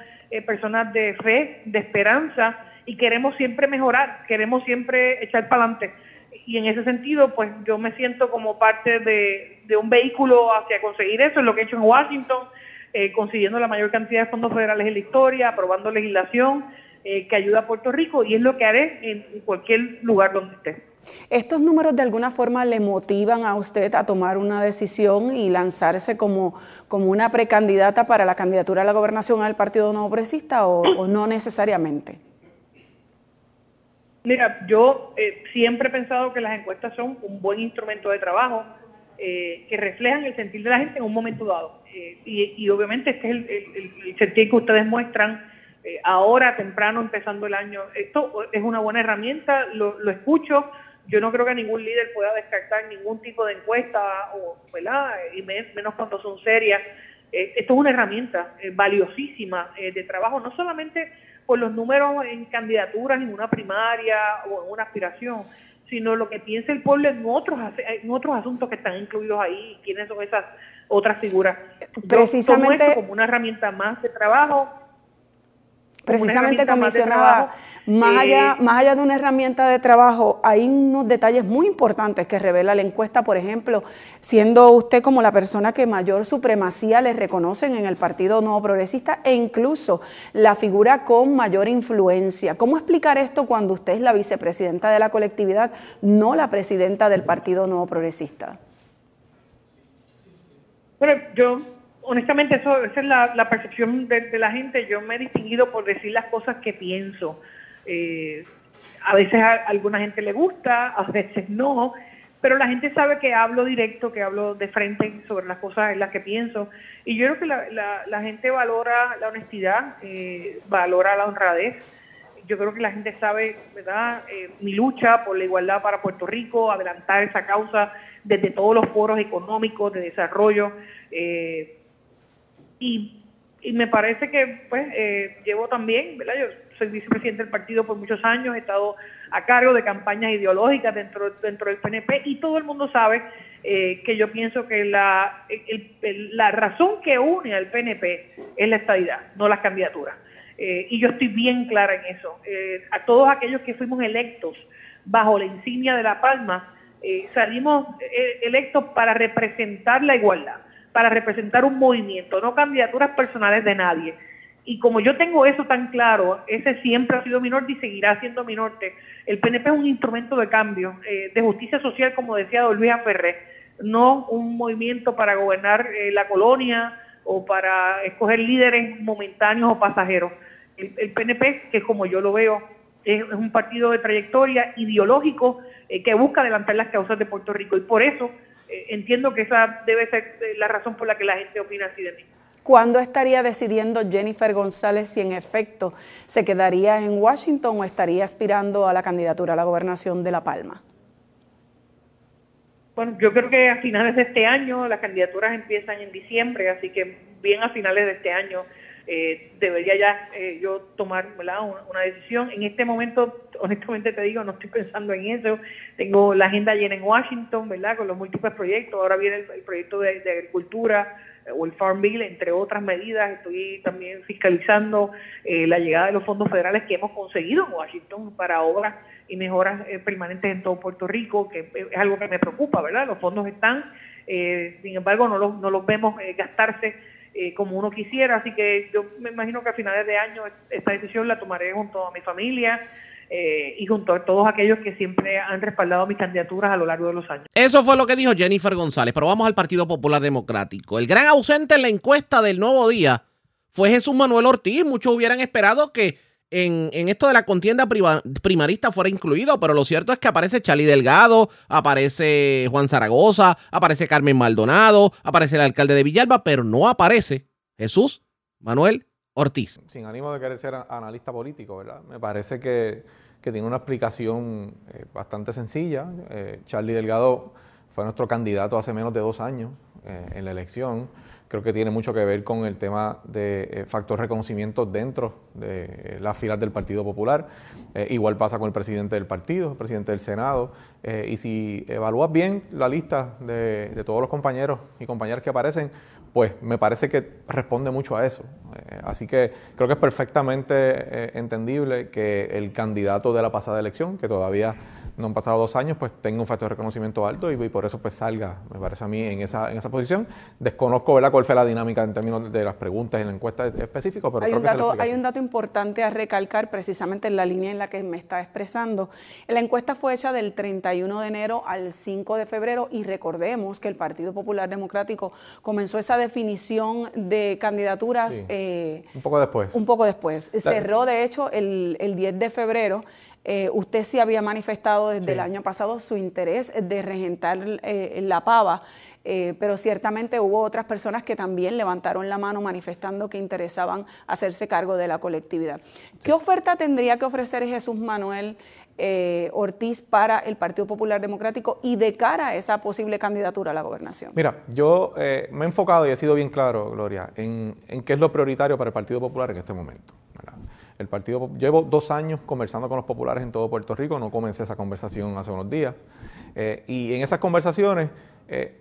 personas de fe, de esperanza y queremos siempre mejorar, queremos siempre echar para adelante. Y en ese sentido, pues yo me siento como parte de, de un vehículo hacia conseguir eso, es lo que he hecho en Washington, eh, consiguiendo la mayor cantidad de fondos federales en la historia, aprobando legislación eh, que ayuda a Puerto Rico y es lo que haré en cualquier lugar donde esté. ¿Estos números de alguna forma le motivan a usted a tomar una decisión y lanzarse como, como una precandidata para la candidatura a la gobernación al Partido Nuevo Progresista o no necesariamente? Mira, yo eh, siempre he pensado que las encuestas son un buen instrumento de trabajo eh, que reflejan el sentir de la gente en un momento dado. Eh, y, y, obviamente este es el, el, sentir que ustedes muestran eh, ahora, temprano, empezando el año. Esto es una buena herramienta, lo, lo escucho. Yo no creo que ningún líder pueda descartar ningún tipo de encuesta, o, ¿verdad? y menos cuando son serias. esto es una herramienta valiosísima de trabajo, no solamente por los números en candidaturas en una primaria o en una aspiración, sino lo que piensa el pueblo en otros en otros asuntos que están incluidos ahí, quiénes son esas otras figuras. Precisamente como una herramienta más de trabajo Precisamente, comisionada, más, allá, más allá de una herramienta de trabajo, hay unos detalles muy importantes que revela la encuesta, por ejemplo, siendo usted como la persona que mayor supremacía le reconocen en el Partido Nuevo Progresista e incluso la figura con mayor influencia. ¿Cómo explicar esto cuando usted es la vicepresidenta de la colectividad, no la presidenta del Partido Nuevo Progresista? Bueno, yo honestamente, eso, esa es la, percepción de, la gente. Yo me he distinguido por decir las cosas que pienso. Eh, a veces a, alguna gente le gusta, a veces no, pero la gente sabe que hablo directo, que hablo de frente sobre las cosas en las que pienso. Y yo creo que la, gente valora la honestidad, eh, valora la honradez. Yo creo que la gente sabe, ¿verdad?, eh, mi lucha por la igualdad para Puerto Rico, adelantar esa causa desde todos los foros económicos de desarrollo. Eh, y, y me parece que pues eh, llevo también, ¿verdad? Yo soy vicepresidente del partido por muchos años, he estado a cargo de campañas ideológicas dentro, dentro del PNP y todo el mundo sabe eh, que yo pienso que la, el, la razón que une al PNP es la estadidad, no las candidaturas. Eh, y yo estoy bien clara en eso. Eh, a todos aquellos que fuimos electos bajo la insignia de La Palma, salimos electos para representar la igualdad para representar un movimiento, no candidaturas personales de nadie. Y como yo tengo eso tan claro, ese siempre ha sido mi norte y seguirá siendo mi norte. El PNP es un instrumento de cambio, eh, de justicia social, como decía don Luis Ferré, no un movimiento para gobernar eh, la colonia o para escoger líderes momentáneos o pasajeros. El, el PNP, que como yo lo veo, es, un partido de trayectoria ideológico eh, que busca adelantar las causas de Puerto Rico y por eso entiendo que esa debe ser eh, la razón por la que la gente opina así de mí. ¿Cuándo estaría decidiendo Jennifer González si en efecto se quedaría en Washington o estaría aspirando a la candidatura a la gobernación de La Palma? Bueno, yo creo que a finales de este año, las candidaturas empiezan en diciembre, así que bien a finales de este año eh, debería ya eh, yo tomar Una, una, decisión. En este momento, honestamente te digo, no estoy pensando en eso. Tengo la agenda llena en Washington, ¿verdad? Con los múltiples proyectos. Ahora viene el, proyecto de, agricultura eh, o el Farm Bill, entre otras medidas. Estoy también fiscalizando eh, la llegada de los fondos federales que hemos conseguido en Washington para obras y mejoras eh, permanentes en todo Puerto Rico, que es algo que me preocupa, ¿verdad? Los fondos están, sin embargo, no los, no los vemos gastarse eh, como uno quisiera. Así que yo me imagino que a finales de año esta decisión la tomaré junto a mi familia. Eh, y junto a todos aquellos que siempre han respaldado mis candidaturas a lo largo de los años. Eso fue lo que dijo Jennifer González, pero vamos al Partido Popular Democrático. El gran ausente en la encuesta del nuevo día fue Jesús Manuel Ortiz. Muchos hubieran esperado que en, en, esto de la contienda primarista fuera incluido, pero lo cierto es que aparece Charlie Delgado, aparece Juan Zaragoza, aparece Carmen Maldonado, aparece el alcalde de Villalba, pero no aparece Jesús Manuel Ortiz. Sin ánimo de querer ser analista político, ¿verdad? Me parece que, que tiene una explicación eh, bastante sencilla. Eh, Charlie Delgado fue nuestro candidato hace menos de dos años eh, en la elección creo que tiene mucho que ver con el tema de eh, factor reconocimiento dentro de las filas del Partido Popular. Eh, igual pasa con el presidente del partido, el presidente del Senado. Eh, y si evalúas bien la lista de, de, todos los compañeros y compañeras que aparecen, pues me parece que responde mucho a eso. Así que creo que es perfectamente entendible que el candidato de la pasada elección, que todavía no han pasado dos años, pues tenga un factor de reconocimiento alto y, y por eso pues salga, me parece a mí, en esa, en esa posición. Desconozco ¿verdad? cuál fue la dinámica en términos de las preguntas en la encuesta específica, pero hay creo un, que dato, hay un dato importante a recalcar precisamente en la línea en la que me está expresando. La encuesta fue hecha del 31 de enero al 5 de febrero y recordemos que el Partido Popular Democrático comenzó esa definición de candidaturas Sí. eh, Un poco después. un poco después. Cerró, de hecho, el, el 10 de febrero. Eh, usted sí había manifestado desde Sí. el año pasado su interés de regentar eh, la pava, eh, pero ciertamente hubo otras personas que también levantaron la mano manifestando que interesaban hacerse cargo de la colectividad. ¿Qué oferta tendría que ofrecer Jesús Manuel eh, Ortiz para el Partido Popular Democrático y de cara a esa posible candidatura a la gobernación? Mira, yo eh, me he enfocado y he sido bien claro, Gloria, en, en qué es lo prioritario para el Partido Popular en este momento. ¿verdad? El Partido, llevo dos años conversando con los populares en todo Puerto Rico, no comencé esa conversación hace unos días, eh, y en esas conversaciones eh,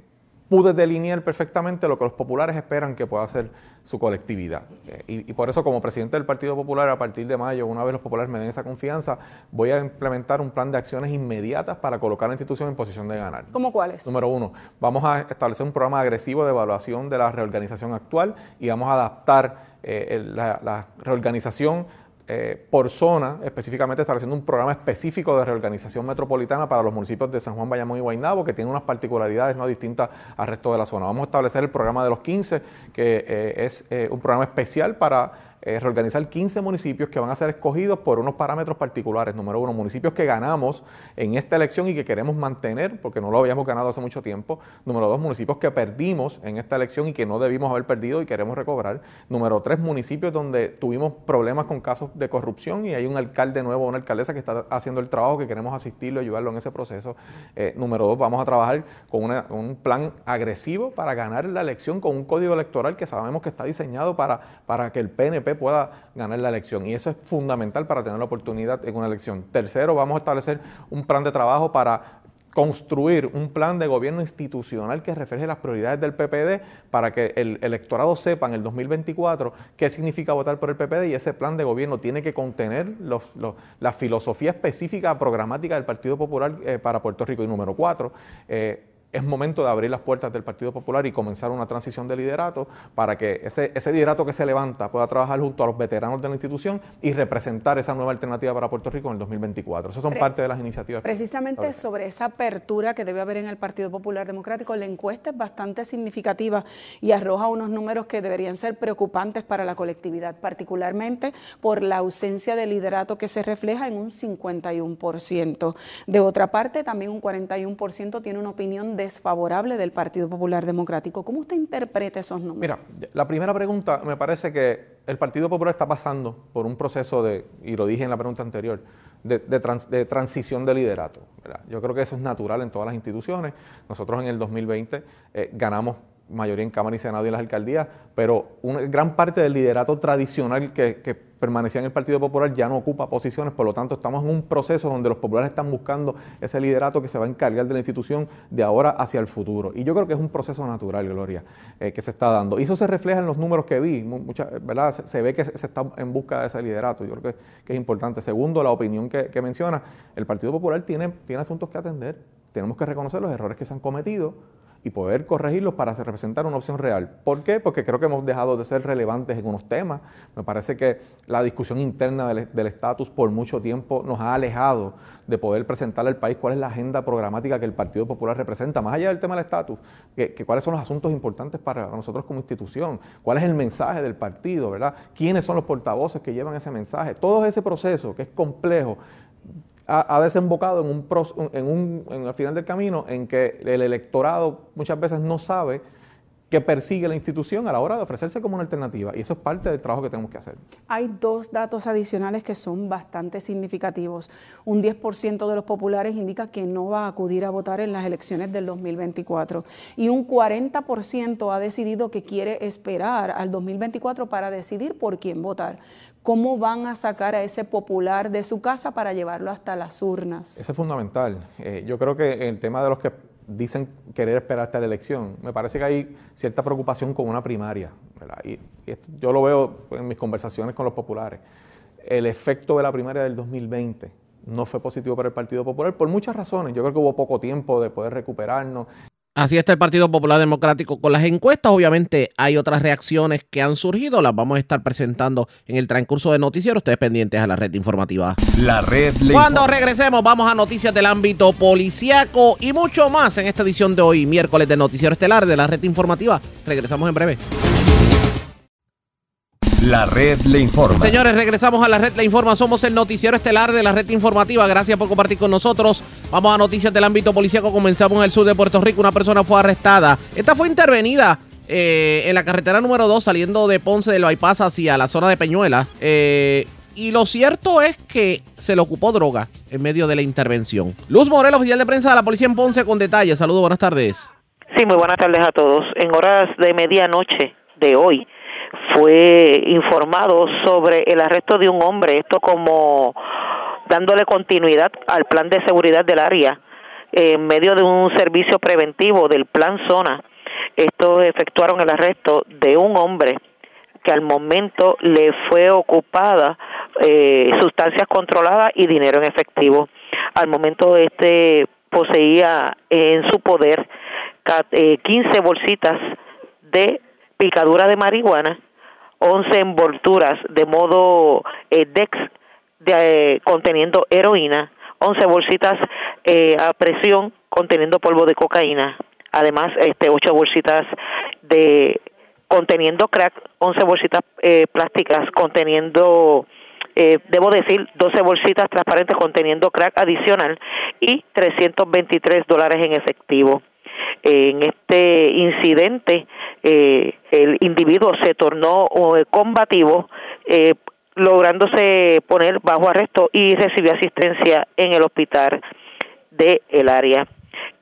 pude delinear perfectamente lo que los populares esperan que pueda ser su colectividad. Eh, y, y por eso, como presidente del Partido Popular, a partir de mayo, una vez los populares me den esa confianza, voy a implementar un plan de acciones inmediatas para colocar a la institución en posición de ganar. ¿Cómo cuáles? Número uno, vamos a establecer un programa agresivo de evaluación de la reorganización actual y vamos a adaptar eh, la reorganización eh, por zona, específicamente estableciendo un programa específico de reorganización metropolitana para los municipios de San Juan, Bayamón y Guaynabo, que tienen unas particularidades no distintas al resto de la zona. Vamos a establecer el programa de los 15, que eh, es eh, un programa especial para eh, reorganizar 15 municipios que van a ser escogidos por unos parámetros particulares. Número uno, municipios que ganamos en esta elección y que queremos mantener, porque no lo habíamos ganado hace mucho tiempo. Número dos, municipios que perdimos en esta elección y que no debimos haber perdido y queremos recobrar. Número tres, municipios donde tuvimos problemas con casos de corrupción y hay un alcalde nuevo, una alcaldesa que está haciendo el trabajo, que queremos asistirlo ayudarlo en ese proceso. Eh, número dos, vamos a trabajar con un plan agresivo para ganar la elección con un código electoral que sabemos que está diseñado para, para que el PNP pueda ganar la elección. Y eso es fundamental para tener la oportunidad en una elección. Tercero, vamos a establecer un plan de trabajo para construir un plan de gobierno institucional que refleje las prioridades del PPD para que el electorado sepa en el 2024 qué significa votar por el PPD y ese plan de gobierno tiene que contener la filosofía específica programática del Partido Popular eh, para Puerto Rico. Y número cuatro, eh, es momento de abrir las puertas del Partido Popular y comenzar una transición de liderato para que ese, ese liderato que se levanta pueda trabajar junto a los veteranos de la institución y representar esa nueva alternativa para Puerto Rico en el 2024. Esas son Pre- parte de las iniciativas. Precisamente sobre esa apertura que debe haber en el Partido Popular Democrático, la encuesta es bastante significativa y arroja unos números que deberían ser preocupantes para la colectividad, particularmente por la ausencia de liderato que se refleja en un 51%. De otra parte, también un 41% tiene una opinión desfavorable del Partido Popular Democrático. ¿Cómo usted interpreta esos números? Mira, la primera pregunta, me parece que el Partido Popular está pasando por un proceso de, y lo dije en la pregunta anterior, de, de trans- de transición de liderato. Yo creo que eso es natural en todas las instituciones. Nosotros en el 2020 eh, ganamos mayoría en Cámara y Senado y en las alcaldías, pero una gran parte del liderato tradicional que, permanecía en el Partido Popular ya no ocupa posiciones, por lo tanto estamos en un proceso donde los populares están buscando ese liderato que se va a encargar de la institución de ahora hacia el futuro. Y yo creo que es un proceso natural, Gloria, eh, que se está dando. Y eso se refleja en los números que vi, mu- mucha- ¿verdad? Se, ve que se, está en busca de ese liderato, yo creo que, que es importante. Segundo, la opinión que, que menciona, el Partido Popular tiene, tiene asuntos que atender, tenemos que reconocer los errores que se han cometido y poder corregirlos para representar una opción real. ¿Por qué? Porque creo que hemos dejado de ser relevantes en unos temas. Me parece que la discusión interna del estatus por mucho tiempo nos ha alejado de poder presentarle al país cuál es la agenda programática que el Partido Popular representa, más allá del tema del estatus, cuáles son los asuntos importantes para nosotros como institución, cuál es el mensaje del partido, ¿verdad? ¿Quiénes son los portavoces que llevan ese mensaje? Todo ese proceso que es complejo, ha, desembocado en un, pros- en un final del camino en que el electorado muchas veces no sabe que persigue la institución a la hora de ofrecerse como una alternativa. Y eso es parte del trabajo que tenemos que hacer. Hay dos datos adicionales que son bastante significativos. Un 10% de los populares indica que no va a acudir a votar en las elecciones del 2024 y un 40% ha decidido que quiere esperar al 2024 para decidir por quién votar. ¿Cómo van a sacar a ese popular de su casa para llevarlo hasta las urnas? Eso es fundamental. Eh, yo creo que el tema de los que dicen querer esperar hasta la elección, me parece que hay cierta preocupación con una primaria. Y, y esto yo lo veo en mis conversaciones con los populares. El efecto de la primaria del 2020 no fue positivo para el Partido Popular por muchas razones. Yo creo que hubo poco tiempo de poder recuperarnos. Así está el Partido Popular Democrático con las encuestas. Obviamente hay otras reacciones que han surgido. Las vamos a estar presentando en el transcurso de noticiero. Ustedes pendientes a la red informativa. La red le Cuando regresemos vamos a noticias del ámbito policiaco y mucho más en esta edición de hoy, miércoles de Noticiero Estelar de la red informativa. Regresamos en breve. La red le informa. Señores, regresamos a la red La Informa. Somos el noticiero estelar de la red informativa. Gracias por compartir con nosotros. Vamos a noticias del ámbito policíaco. Comenzamos en el sur de Puerto Rico. Una persona fue arrestada. Esta fue intervenida eh, en la carretera número 2 saliendo de Ponce del Bypass hacia la zona de Peñuela. Eh, y lo cierto es que se le ocupó droga en medio de la intervención. Luz Morel, oficial de prensa de la policía en Ponce, con detalles. Saludos, buenas tardes. Sí, muy buenas tardes a todos. En horas de medianoche de hoy fue informado sobre el arresto de un hombre, esto como dándole continuidad al plan de seguridad del área en medio de un servicio preventivo del plan Zona. Estos efectuaron el arresto de un hombre que al momento le fue ocupada eh, sustancias controladas y dinero en efectivo. Al momento este poseía en su poder ca- eh, 15 bolsitas de picadura de marihuana, 11 envolturas de modo eh, DEX de, eh, conteniendo heroína, 11 bolsitas eh, a presión conteniendo polvo de cocaína, además este 8 bolsitas de conteniendo crack, 11 bolsitas eh, plásticas conteniendo eh, debo decir, 12 bolsitas transparentes conteniendo crack adicional y 323 dólares en efectivo. En este incidente, eh, el individuo se tornó eh, combativo, eh, lográndose poner bajo arresto y recibió asistencia en el hospital de el área.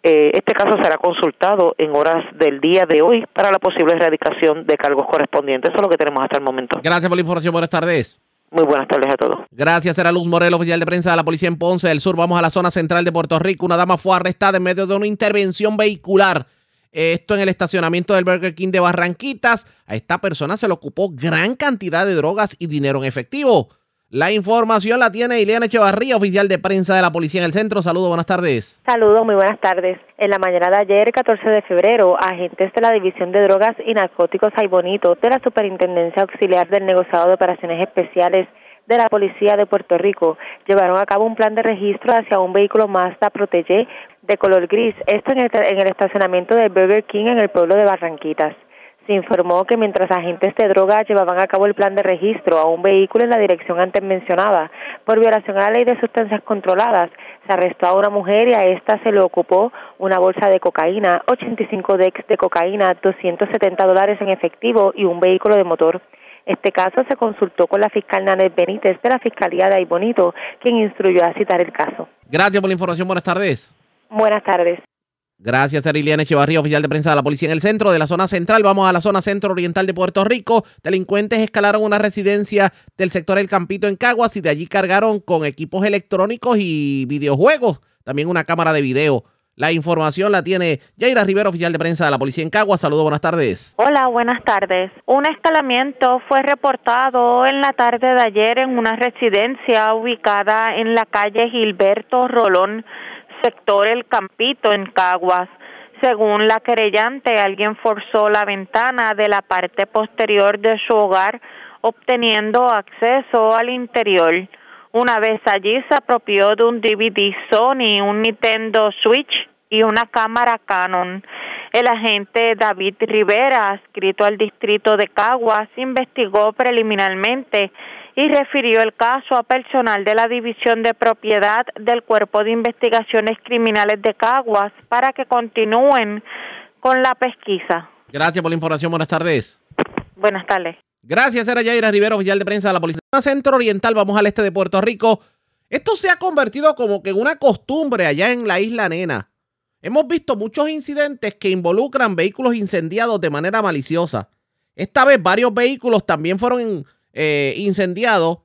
Eh, este caso será consultado en horas del día de hoy para la posible erradicación de cargos correspondientes. Eso es lo que tenemos hasta el momento. Gracias por la información. Buenas tardes. Muy buenas tardes a todos. Gracias, era Luz Morel, oficial de prensa de la policía en Ponce del Sur. Vamos a la zona central de Puerto Rico. Una dama fue arrestada en medio de una intervención vehicular. Esto en el estacionamiento del Burger King de Barranquitas. A esta persona se le ocupó gran cantidad de drogas y dinero en efectivo. La información la tiene Ileana Echevarría, oficial de prensa de la policía en el centro. Saludos, buenas tardes. Saludos, muy buenas tardes. En la mañana de ayer, 14 de febrero, agentes de la División de Drogas y Narcóticos Ay Bonito de la Superintendencia Auxiliar del Negociado de Operaciones Especiales de la Policía de Puerto Rico llevaron a cabo un plan de registro hacia un vehículo Mazda Protege de color gris, esto en el, en el estacionamiento del Burger King en el pueblo de Barranquitas. Se informó que mientras agentes de droga llevaban a cabo el plan de registro a un vehículo en la dirección antes mencionada por violación a la ley de sustancias controladas, se arrestó a una mujer y a esta se le ocupó una bolsa de cocaína, 85 dex de cocaína, 270 dólares en efectivo y un vehículo de motor. Este caso se consultó con la fiscal Nanette Benítez de la Fiscalía de Aybonito, quien instruyó a citar el caso. Gracias por la información. Buenas tardes. Buenas tardes. Gracias, era Ileana Echevarría, oficial de prensa de la policía en el centro de la zona central. Vamos a la zona centro-oriental de Puerto Rico. Delincuentes escalaron una residencia del sector El Campito en Caguas y de allí cargaron con equipos electrónicos y videojuegos. También una cámara de video. La información la tiene Yaira Rivera, oficial de prensa de la policía en Caguas. Saludos, buenas tardes. Hola, buenas tardes. Un escalamiento fue reportado en la tarde de ayer en una residencia ubicada en la calle Gilberto Rolón, sector El Campito, en Caguas. Según la querellante, alguien forzó la ventana de la parte posterior de su hogar, obteniendo acceso al interior. Una vez allí se apropió de un DVD Sony, un Nintendo Switch y una cámara Canon. El agente David Rivera, adscrito al distrito de Caguas, investigó preliminarmente y refirió el caso a personal de la División de Propiedad del Cuerpo de Investigaciones Criminales de Caguas para que continúen con la pesquisa. Gracias por la información. Buenas tardes. Buenas tardes. Gracias, era Yaira Rivera, oficial de prensa de la policía. Centro oriental, vamos al este de Puerto Rico. Esto se ha convertido como que en una costumbre allá en la isla Nena. Hemos visto muchos incidentes que involucran vehículos incendiados de manera maliciosa. Esta vez varios vehículos también fueron eh,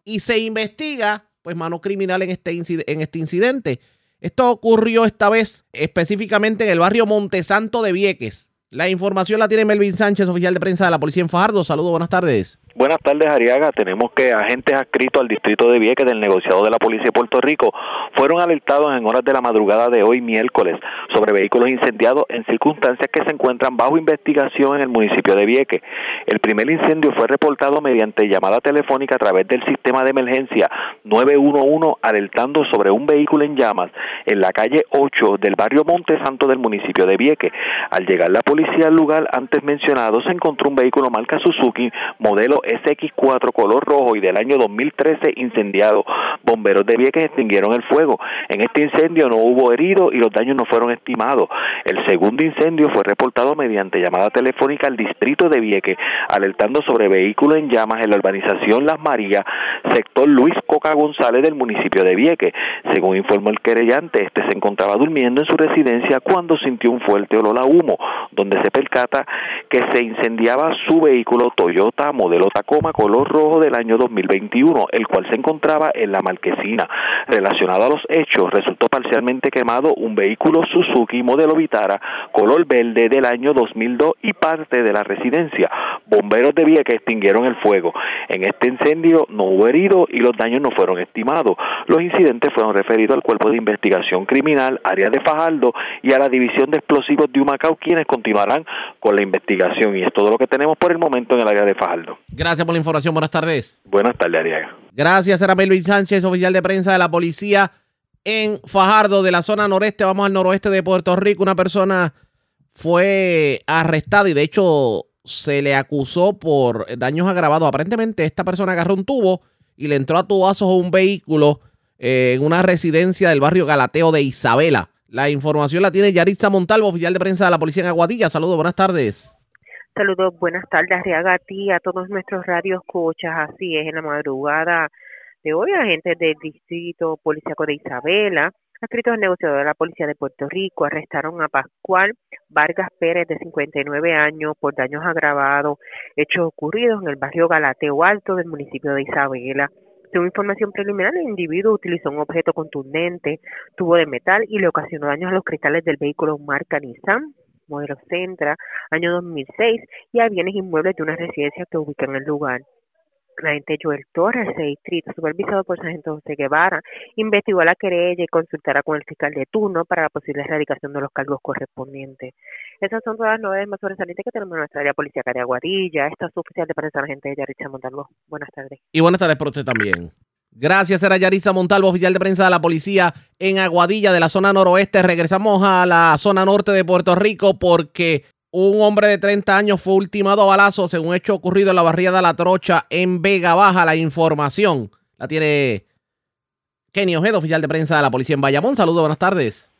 y se investiga pues mano criminal en este, en este incidente. Esto ocurrió esta vez específicamente en el barrio Montesanto de Vieques. La información la tiene Melvin Sánchez, oficial de prensa de la policía en Fajardo. Saludos, buenas tardes. Buenas tardes, Ariaga. Tenemos que agentes adscritos al distrito de Vieques del negociado de la Policía de Puerto Rico fueron alertados en horas de la madrugada de hoy miércoles sobre vehículos incendiados en circunstancias que se encuentran bajo investigación en el municipio de Vieques. El primer incendio fue reportado mediante llamada telefónica a través del sistema de emergencia 911 alertando sobre un vehículo en llamas en la calle 8 del barrio Monte Santo del municipio de Vieques. Al llegar la policía al lugar antes mencionado se encontró un vehículo marca Suzuki modelo SX4 color rojo y del año 2013 incendiado. Bomberos de Vieques extinguieron el fuego. En este incendio no hubo heridos y los daños no fueron estimados. El segundo incendio fue reportado mediante llamada telefónica al distrito de Vieques, alertando sobre vehículos en llamas en la urbanización Las Marías, sector Luis Coca González del municipio de Vieques. Según informó el querellante, este se encontraba durmiendo en su residencia cuando sintió un fuerte olor a humo, donde se percata que se incendiaba su vehículo Toyota modelo Tacoma color rojo del año 2021, el cual se encontraba en la marquesina. Relacionado a los hechos, resultó parcialmente quemado un vehículo Suzuki modelo Vitara color verde del año 2002 y parte de la residencia. Bomberos de vía que extinguieron el fuego. En este incendio no hubo heridos y los daños no fueron estimados. Los incidentes fueron referidos al Cuerpo de Investigación Criminal, área de Fajardo y a la División de Explosivos de Humacao, quienes continuarán con la investigación. Y es todo lo que tenemos por el momento en el área de Fajardo. Por la información. Buenas tardes. Buenas tardes, Ariaga. Gracias, era Luis Sánchez, oficial de prensa de la policía en Fajardo, de la zona noreste. Vamos al noroeste de Puerto Rico. Una persona fue arrestada y de hecho se le acusó por daños agravados. Aparentemente esta persona agarró un tubo y le entró a tubazos a un vehículo eh, en una residencia del barrio Galateo de Isabela. La información la tiene Yaritza Montalvo, oficial de prensa de la policía en Aguadilla. Saludos, buenas tardes. Saludos, buenas tardes, Arriaga, a todos nuestros radios escuchas. Así es, en la madrugada de hoy, agentes del Distrito Policiaco de Isabela, adscritos al negociador de la Policía de Puerto Rico, arrestaron a Pascual Vargas Pérez, de 59 años, por daños agravados, hechos ocurridos en el barrio Galateo Alto del municipio de Isabela. Según información preliminar, el individuo utilizó un objeto contundente, tubo de metal y le ocasionó daños a los cristales del vehículo marca Nissan modelo Centra, año 2006, y a bienes inmuebles de una residencia que ubica en el lugar. La agente Joel Torres, de distrito, supervisado por sargento José Guevara, investigó la querella y consultará con el fiscal de turno para la posible erradicación de los cargos correspondientes. Esas son todas las novedades más sobresalientes que tenemos en nuestra área policía de Aguadilla. Esta es oficial de prensa la gente de Richard Montalvo. Buenas tardes. Y buenas tardes para usted también. Gracias, era Yarisa Montalvo, oficial de prensa de la policía en Aguadilla de la zona noroeste. Regresamos a la zona norte de Puerto Rico porque un hombre de 30 años fue ultimado a balazo según hecho ocurrido en la barriada La Trocha en Vega Baja. La información la tiene Kenny Ojeda, oficial de prensa de la policía en Bayamón. Saludos, buenas tardes.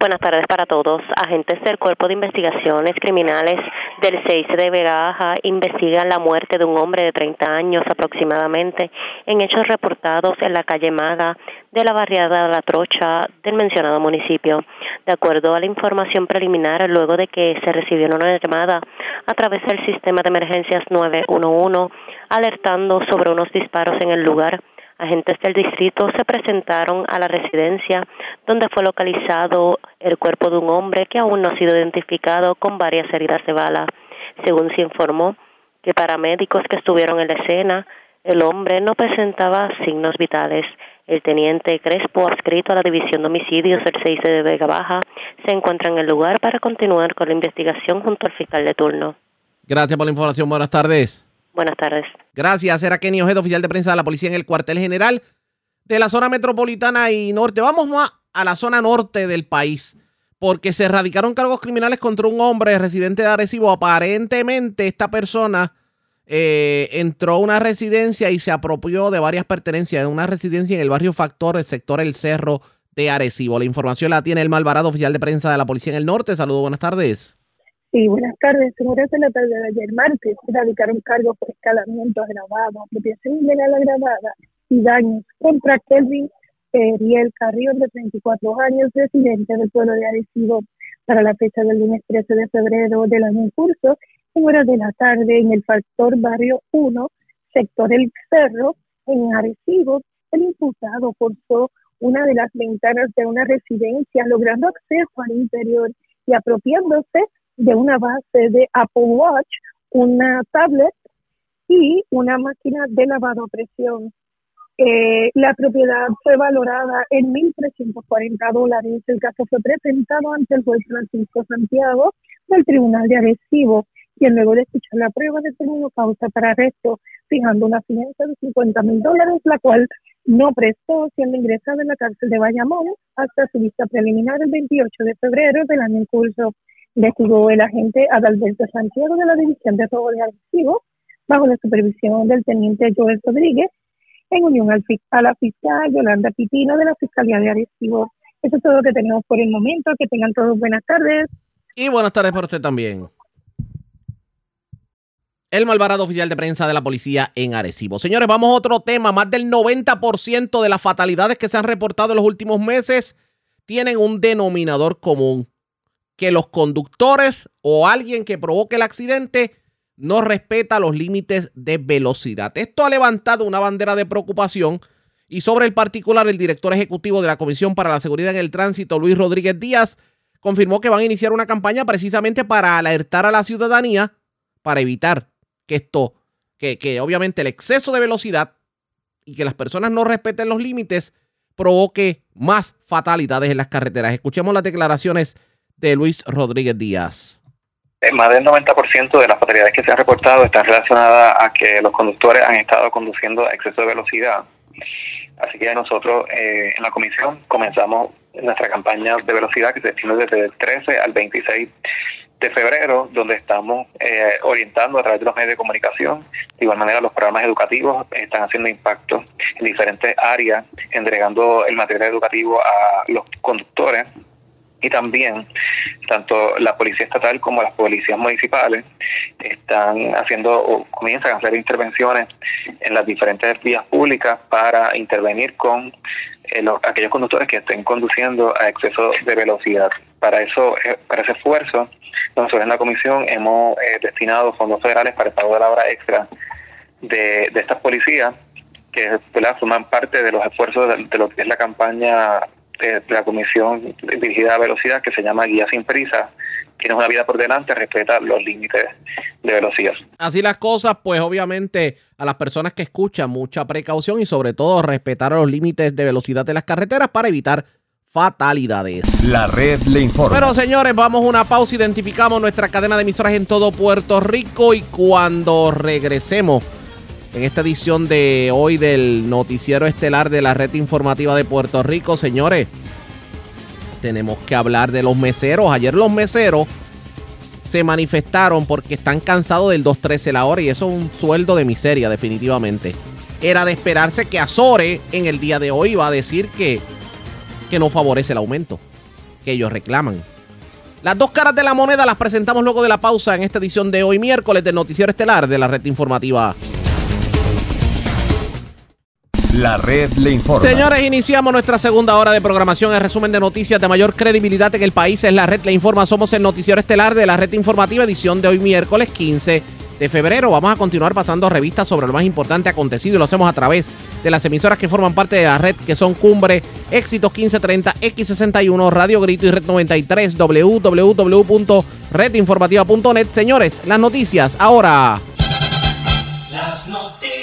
Buenas tardes para todos. Agentes del Cuerpo de Investigaciones Criminales del 6 de Vegaja investigan la muerte de un hombre de 30 años aproximadamente en hechos reportados en la calle Maga de la barriada La Trocha del mencionado municipio. De acuerdo a la información preliminar, luego de que se recibió una llamada a través del sistema de emergencias 911 alertando sobre unos disparos en el lugar, agentes del distrito se presentaron a la residencia donde fue localizado el cuerpo de un hombre que aún no ha sido identificado con varias heridas de bala. Según se informó que paramédicos que estuvieron en la escena, el hombre no presentaba signos vitales. El teniente Crespo, adscrito a la División de Homicidios del 6 de Vega Baja, se encuentra en el lugar para continuar con la investigación junto al fiscal de turno. Gracias por la información. Buenas tardes. Buenas tardes. Gracias. Era Kenny Ojeda, oficial de prensa de la policía en el cuartel general de la zona metropolitana y norte. Vamos más a la zona norte del país porque se erradicaron cargos criminales contra un hombre residente de Arecibo. Aparentemente esta persona eh, entró a una residencia y se apropió de varias pertenencias en una residencia en el barrio Factor, el sector El Cerro de Arecibo. La información la tiene el Malvarado, oficial de prensa de la policía en el norte. Saludos, buenas tardes. Sí, buenas tardes. En la tarde de ayer martes radicaron cargos por escalamiento agravado, apropiación ilegal agravada y daños contra Kelvin Riel Carrión, de 34 años, residente del pueblo de Arecibo, para la fecha del lunes 13 de febrero del año en curso, en horas de la tarde, en el factor Barrio 1, sector El Cerro, en Arecibo, el imputado forzó una de las ventanas de una residencia, logrando acceso al interior y apropiándose de una base de Apple Watch, una tablet y una máquina de lavado a presión. Eh, la propiedad fue valorada en 1.340 dólares. El caso fue presentado ante el juez Francisco Santiago del Tribunal de Arecibo, quien luego de escuchar la prueba determinó causa para arresto, fijando una fianza de 50 mil dólares, la cual no prestó, siendo ingresada en la cárcel de Bayamón hasta su vista preliminar el 28 de febrero del año en curso. Investigó el agente Adalberto Santiago de la División de Robo de Arecibo, bajo la supervisión del teniente Joel Rodríguez, en unión al, a la fiscal Yolanda Pitino de la Fiscalía de Arecibo. Eso es todo lo que tenemos por el momento. Que tengan todos buenas tardes. Y buenas tardes para usted también. El Malvarado oficial de prensa de la policía en Arecibo. Señores, vamos a otro tema. Más del 90% de las fatalidades que se han reportado en los últimos meses tienen un denominador común. Que los conductores o alguien que provoque el accidente no respeta los límites de velocidad. Esto ha levantado una bandera de preocupación y sobre el particular el director ejecutivo de la Comisión para la Seguridad en el Tránsito, Luis Rodríguez Díaz, confirmó que van a iniciar una campaña precisamente para alertar a la ciudadanía para evitar que esto, que, que obviamente el exceso de velocidad y que las personas no respeten los límites provoque más fatalidades en las carreteras. Escuchemos las declaraciones de Luis Rodríguez Díaz. Eh, más del 90% de las fatalidades que se han reportado están relacionadas a que los conductores han estado conduciendo a exceso de velocidad. Así que nosotros eh, en la comisión comenzamos nuestra campaña de velocidad que se extiende desde el 13 al 26 de febrero, donde estamos eh, orientando a través de los medios de comunicación. De igual manera, los programas educativos están haciendo impacto en diferentes áreas, entregando el material educativo a los conductores y también tanto la policía estatal como las policías municipales están haciendo o comienzan a hacer intervenciones en las diferentes vías públicas para intervenir con eh, aquellos conductores que estén conduciendo a exceso de velocidad. Para eso, eh, para ese esfuerzo, nosotros en la comisión hemos eh, destinado fondos federales para el pago de la hora extra de, de estas policías que forman parte de los esfuerzos de lo que es la campaña de la comisión dirigida a velocidad que se llama Guía sin Prisa. Tienes una vida por delante, respeta los límites de velocidad. Así las cosas, pues obviamente a las personas que escuchan mucha precaución y sobre todo respetar los límites de velocidad de las carreteras para evitar fatalidades. La red le informa. Pero señores, vamos a una pausa, identificamos nuestra cadena de emisoras en todo Puerto Rico y cuando regresemos en esta edición de hoy del noticiero estelar de la red informativa de Puerto Rico. Señores, tenemos que hablar de los meseros. Ayer los meseros se manifestaron porque están cansados del 2.13 la hora y eso es un sueldo de miseria definitivamente. Era de esperarse que Azore en el día de hoy va a decir que, que no favorece el aumento que ellos reclaman. Las dos caras de la moneda las presentamos luego de la pausa en esta edición de hoy miércoles del noticiero estelar de la red informativa. La red le informa. Señores, iniciamos nuestra segunda hora de programación. El resumen de noticias de mayor credibilidad en el país es la red le informa. Somos el noticiero estelar de la red informativa, edición de hoy miércoles 15 de febrero. Vamos a continuar pasando revistas sobre lo más importante acontecido y lo hacemos a través de las emisoras que forman parte de la red, que son Cumbre, Éxitos 1530, X61, Radio Grito y Red 93, www.redinformativa.net. Señores, las noticias ahora. Las noticias.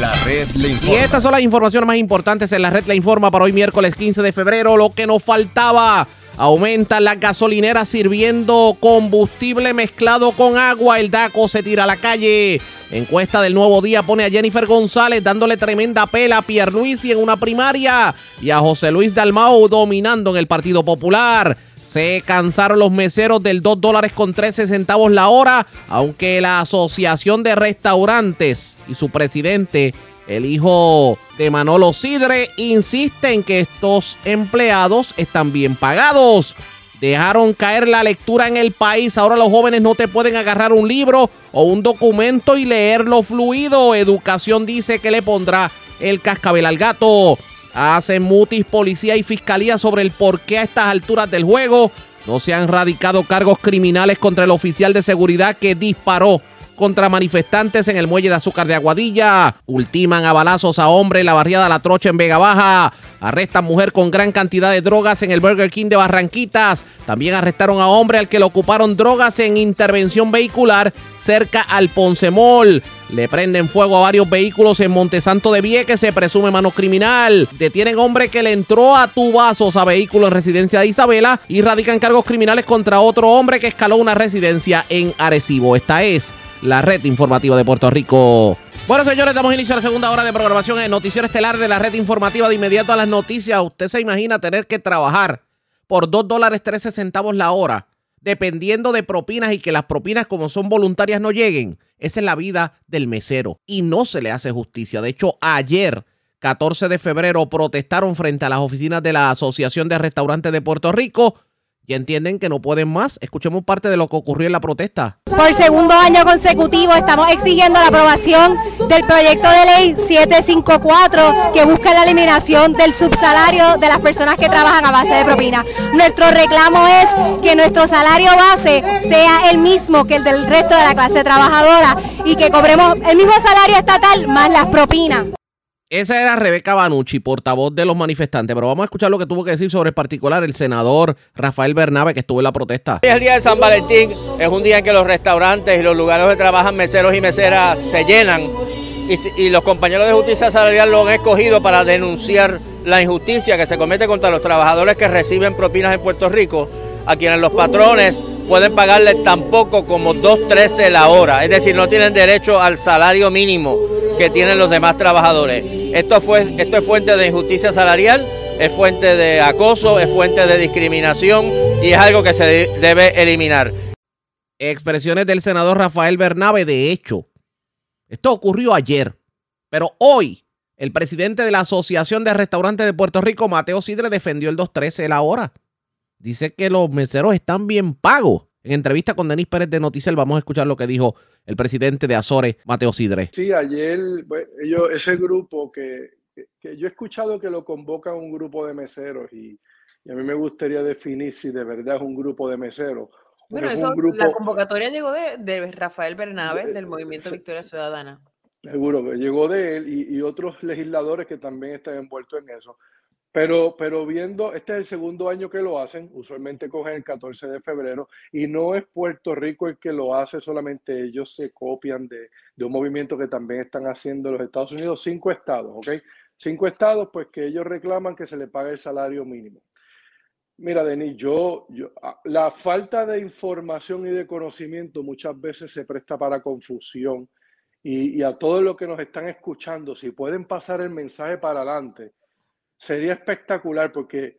La red le Y estas son las informaciones más importantes en la red La Informa para hoy miércoles 15 de febrero. Lo que nos faltaba. Aumenta las gasolineras sirviendo combustible mezclado con agua. El DACO se tira a la calle. Encuesta del nuevo día pone a Jennifer González dándole tremenda pela a Pierluisi en una primaria y a José Luis Dalmau dominando en el Partido Popular. Se cansaron los meseros del 2 dólares con 13 centavos la hora, aunque la Asociación de Restaurantes y su presidente, el hijo de Manolo Sidre, insiste en que estos empleados están bien pagados. Dejaron caer la lectura en el país. Ahora los jóvenes no te pueden agarrar un libro o un documento y leerlo fluido. Educación dice que le pondrá el cascabel al gato. Hacen mutis policía y fiscalía sobre el por qué a estas alturas del juego no se han radicado cargos criminales contra el oficial de seguridad que disparó contra manifestantes en el muelle de azúcar de Aguadilla. Ultiman a balazos a hombre en la barriada La Trocha en Vega Baja. Arrestan mujer con gran cantidad de drogas en el Burger King de Barranquitas. También arrestaron a hombre al que le ocuparon drogas en intervención vehicular cerca al Poncemol. Le prenden fuego a varios vehículos en Montesanto de Vieques, se presume mano criminal. Detienen hombre que le entró a tubazos a vehículo en residencia de Isabela y radican cargos criminales contra otro hombre que escaló una residencia en Arecibo. Esta es la red informativa de Puerto Rico. Bueno, señores, damos inicio a la segunda hora de programación en Noticiero Estelar de la red informativa de inmediato a las noticias. Usted se imagina tener que trabajar por 2 dólares 13 centavos la hora dependiendo de propinas y que las propinas como son voluntarias no lleguen. Esa es la vida del mesero y no se le hace justicia. De hecho, ayer, 14 de febrero, protestaron frente a las oficinas de la Asociación de Restaurantes de Puerto Rico y entienden que no pueden más. Escuchemos parte de lo que ocurrió en la protesta. Por segundo año consecutivo estamos exigiendo la aprobación del proyecto de ley 754 que busca la eliminación del subsalario de las personas que trabajan a base de propina. Nuestro reclamo es que nuestro salario base sea el mismo que el del resto de la clase trabajadora y que cobremos el mismo salario estatal más las propinas. Esa era Rebeca Banucci, portavoz de los manifestantes, pero vamos a escuchar lo que tuvo que decir sobre el particular el senador Rafael Bernabe que estuvo en la protesta. Es el día de San Valentín, es un día en que los restaurantes y los lugares donde trabajan meseros y meseras se llenan y, y los compañeros de justicia salarial lo han escogido para denunciar la injusticia que se comete contra los trabajadores que reciben propinas en Puerto Rico, a quienes los patrones pueden pagarle tan poco como 2.13 la hora, es decir, no tienen derecho al salario mínimo que tienen los demás trabajadores. Esto, fue, esto es fuente de injusticia salarial, es fuente de acoso, es fuente de discriminación y es algo que se debe eliminar. Expresiones del senador Rafael Bernabe, de hecho, esto ocurrió ayer, pero hoy el presidente de la Asociación de Restaurantes de Puerto Rico, Mateo Sidre, defendió el 213 la hora. Dice que los meseros están bien pagos. En entrevista con Denis Pérez de Noticiel vamos a escuchar lo que dijo el presidente de Azores, Mateo Sidre. Sí, ayer pues, ellos, ese grupo que, que, yo he escuchado que lo convoca un grupo de meseros y, y, a mí me gustaría definir si de verdad es un grupo de meseros. Bueno, eso, grupo, la convocatoria llegó de, de Rafael Bernabe de, del Movimiento Victoria Ciudadana. Seguro que llegó de él y, y, otros legisladores que también están envueltos en eso. Pero, pero viendo, este es el segundo año que lo hacen, usualmente cogen el 14 de febrero, y no es Puerto Rico el que lo hace, solamente ellos se copian de, un movimiento que también están haciendo los Estados Unidos, cinco estados, ¿ok? Cinco estados, pues que ellos reclaman que se le pague el salario mínimo. Mira, Denis, yo, yo, la falta de información y de conocimiento muchas veces se presta para confusión. Y, y a todos los que nos están escuchando, si pueden pasar el mensaje para adelante, sería espectacular porque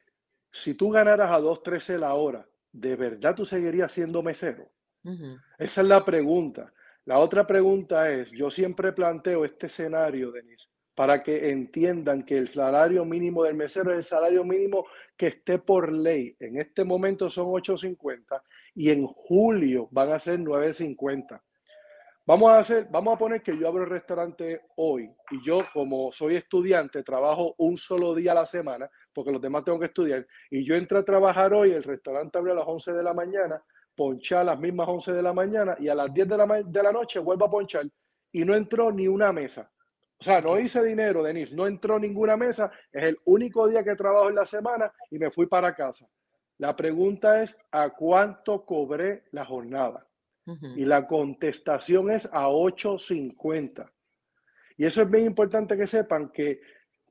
si tú ganaras a 2.13 la hora, ¿de verdad tú seguirías siendo mesero? Uh -huh. Esa es la pregunta. La otra pregunta es, yo siempre planteo este escenario, Denise, para que entiendan que el salario mínimo del mesero es el salario mínimo que esté por ley. En este momento son 8.50 y en julio van a ser 9.50. Vamos a hacer, vamos a poner que yo abro el restaurante hoy y yo como soy estudiante trabajo un solo día a la semana porque los demás tengo que estudiar y yo entro a trabajar hoy, el restaurante abre a las 11 de la mañana, poncha a las mismas 11 de la mañana y a las 10 de la, de la noche vuelvo a ponchar y no entró ni una mesa. O sea, no hice dinero, Denise, no entró ninguna mesa, es el único día que trabajo en la semana y me fui para casa. La pregunta es, ¿a cuánto cobré la jornada? Y la contestación es a 8.50. Y eso es bien importante que sepan que,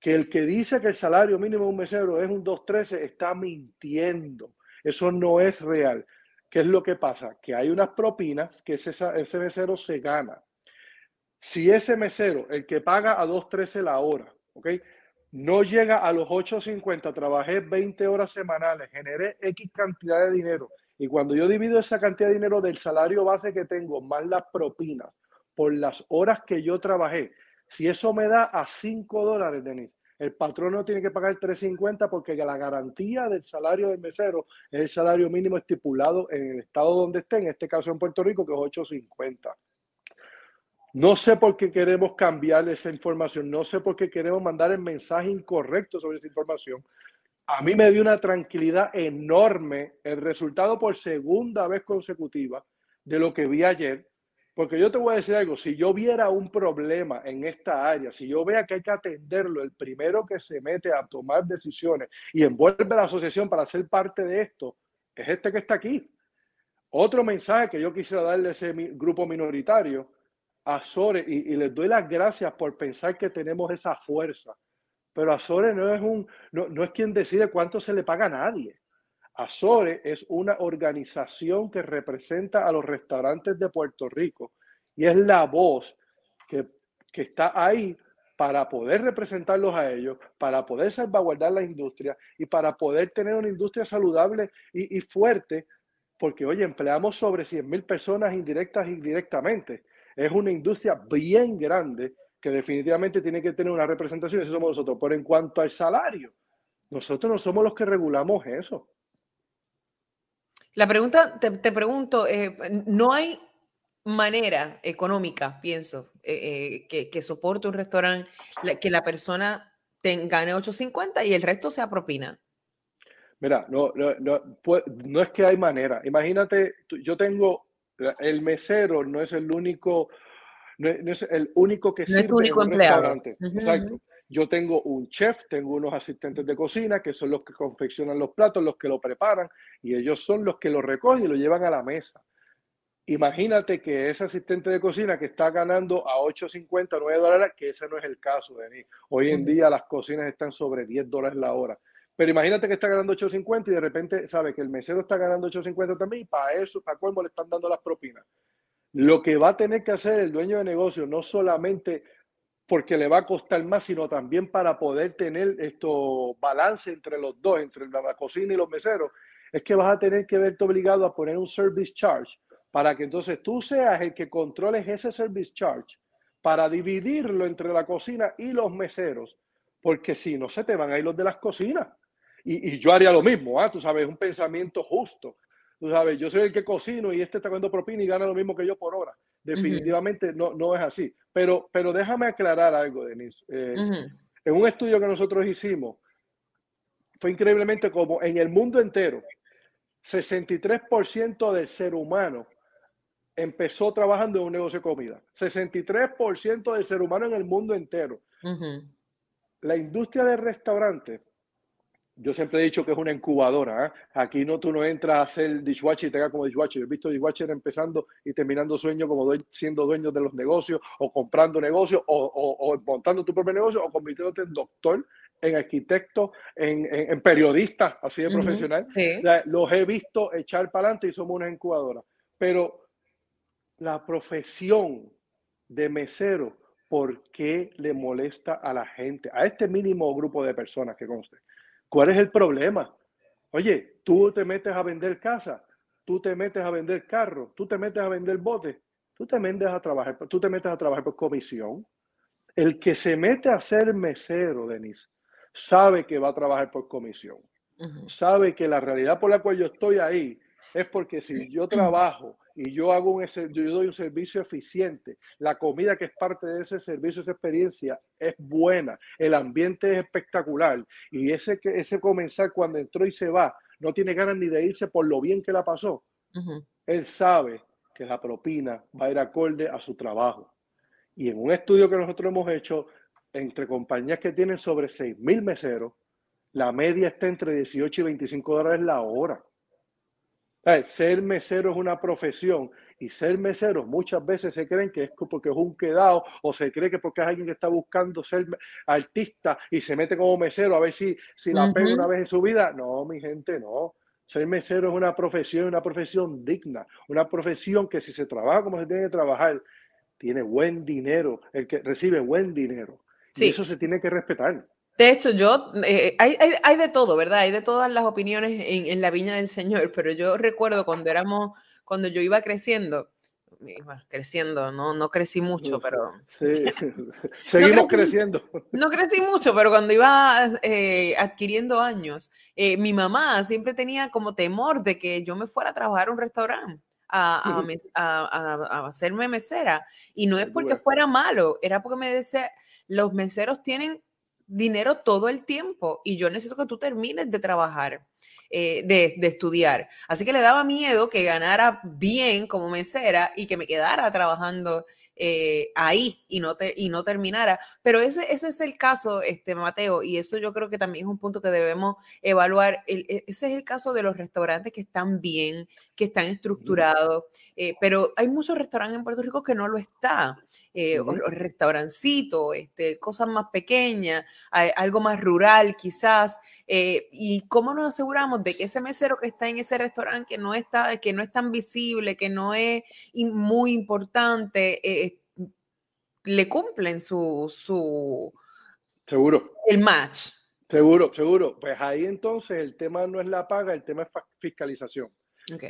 que el que dice que el salario mínimo de un mesero es un 2.13 está mintiendo. Eso no es real. ¿Qué es lo que pasa? Que hay unas propinas que ese, ese mesero se gana. Si ese mesero, el que paga a 2.13 la hora, ¿ok? No llega a los 8.50, trabajé 20 horas semanales, generé X cantidad de dinero y cuando yo divido esa cantidad de dinero del salario base que tengo, más las propinas, por las horas que yo trabajé, si eso me da a 5 dólares, Denis, el patrón no tiene que pagar 3.50 porque la garantía del salario del mesero es el salario mínimo estipulado en el estado donde esté, en este caso en Puerto Rico, que es 8.50. No sé por qué queremos cambiar esa información, no sé por qué queremos mandar el mensaje incorrecto sobre esa información. A mí me dio una tranquilidad enorme el resultado por segunda vez consecutiva de lo que vi ayer, Porque yo te voy a decir algo, si yo viera un problema en esta área, si yo vea que hay que atenderlo, el primero que se mete a tomar decisiones y envuelve a la asociación para ser parte de esto, es este que está aquí. Otro mensaje que yo quisiera darle a ese grupo minoritario, a Sore, y, les doy las gracias por pensar que tenemos esa fuerza, pero Azore no es, un, no, no es quien decide cuánto se le paga a nadie. Azore es una organización que representa a los restaurantes de Puerto Rico y es la voz que, que está ahí para poder representarlos a ellos, para poder salvaguardar la industria y para poder tener una industria saludable y, y fuerte, porque, oye, empleamos sobre 100 mil personas indirectas e indirectamente. Es una industria bien grande que definitivamente tiene que tener una representación, eso somos nosotros. Pero en cuanto al salario, nosotros no somos los que regulamos eso. La pregunta, te, pregunto, eh, no hay manera económica, pienso, eh, eh, que, soporte un restaurante, que la persona gane 8.50 y el resto sea propina. Mira, no, no, no, no, es que hay manera. Imagínate, yo tengo, el mesero no es el único, no es, el único que sirve en un restaurante. Exacto. Yo tengo un chef, tengo unos asistentes de cocina que son los que confeccionan los platos, los que lo preparan y ellos son los que lo recogen y lo llevan a la mesa. Imagínate que ese asistente de cocina que está ganando a 8.50, 9 dólares, que ese no es el caso de mí. Hoy en día las cocinas están sobre 10 dólares la hora. Pero imagínate que está ganando 8.50 y de repente sabe que el mesero está ganando 8.50 también y para eso, para colmo, le están dando las propinas. Lo que va a tener que hacer el dueño de negocio, no solamente porque le va a costar más, sino también para poder tener esto balance entre los dos, entre la cocina y los meseros, es que vas a tener que verte obligado a poner un service charge para que entonces tú seas el que controles ese service charge para dividirlo entre la cocina y los meseros, porque si no se te van a ir los de las cocinas. Y, yo haría lo mismo, ¿ah? tú sabes, un pensamiento justo. Tú sabes, yo soy el que cocino y este está comiendo propina y gana lo mismo que yo por hora. Definitivamente no, no es así. Pero, pero déjame aclarar algo, Denise. Eh, en un estudio que nosotros hicimos, fue increíblemente como en el mundo entero, 63% del ser humano empezó trabajando en un negocio de comida. 63% del ser humano en el mundo entero. La industria del restaurante yo siempre he dicho que es una incubadora. ¿eh? Aquí no tú no entras a hacer dishwasher y te hagas como dishwasher. He visto dishwasher empezando y terminando sueños como siendo dueños de los negocios o comprando negocios o, montando tu propio negocio o convirtiéndote en doctor, en arquitecto, en, periodista, así de profesional. los he visto echar para adelante y somos una incubadora. Pero la profesión de mesero, ¿por qué le molesta a la gente? A este mínimo grupo de personas que conste ¿Cuál es el problema? Oye, tú te metes a vender casa, tú te metes a vender carro, tú te metes a vender botes, tú te metes a trabajar, tú te metes a trabajar por comisión. El que se mete a ser mesero, Denise, sabe que va a trabajar por comisión. Sabe que la realidad por la cual yo estoy ahí es porque si yo trabajo y yo hago un yo doy un servicio eficiente, la comida que es parte de ese servicio, esa experiencia es buena, el ambiente es espectacular y ese que ese comenzar cuando entró y se va, no tiene ganas ni de irse por lo bien que la pasó. Él sabe que la propina va a ir acorde a su trabajo. Y en un estudio que nosotros hemos hecho entre compañías que tienen sobre 6 mil meseros, la media está entre 18 y 25 dólares la hora. Ser mesero es una profesión y ser mesero muchas veces se creen que es porque es un quedado o se cree que porque es alguien que está buscando ser artista y se mete como mesero a ver si, si la pega una vez en su vida. No, mi gente, no. Ser mesero es una profesión, una profesión digna, una profesión que si se trabaja como se tiene que trabajar, tiene buen dinero, el que recibe buen dinero. Y eso se tiene que respetar. De hecho, yo, eh, hay, hay, hay, de todo, ¿verdad? Hay de todas las opiniones en, en, la viña del Señor, pero yo recuerdo cuando éramos, cuando yo iba creciendo, creciendo, no, no crecí mucho, pero... Sí, seguimos creciendo. No crecí mucho, pero cuando iba eh, adquiriendo años, eh, mi mamá siempre tenía como temor de que yo me fuera a trabajar a un restaurante. A, a, a, a, hacerme mesera. Y no es porque fuera malo, era porque me decía, los meseros tienen dinero todo el tiempo y yo necesito que tú termines de trabajar. eh, de, de estudiar. Así que le daba miedo que ganara bien como mesera y que me quedara trabajando eh, ahí y no, te, y no terminara. Pero ese, ese es el caso, este, Mateo, y eso yo creo que también es un punto que debemos evaluar. El- e- ese es el caso de los restaurantes que están bien, que están estructurados, eh, pero hay muchos restaurantes en Puerto Rico que no lo están. Eh, o- o restaurancitos, este, cosas más pequeñas, algo más rural quizás. eh, ¿Y cómo nos aseguramos de que ese mesero que está en ese restaurante, que no, está, que no es tan visible, que no es muy importante, le cumplen su, su Seguro. el match? Seguro, seguro. Pues ahí entonces el tema no es la paga, el tema es fiscalización.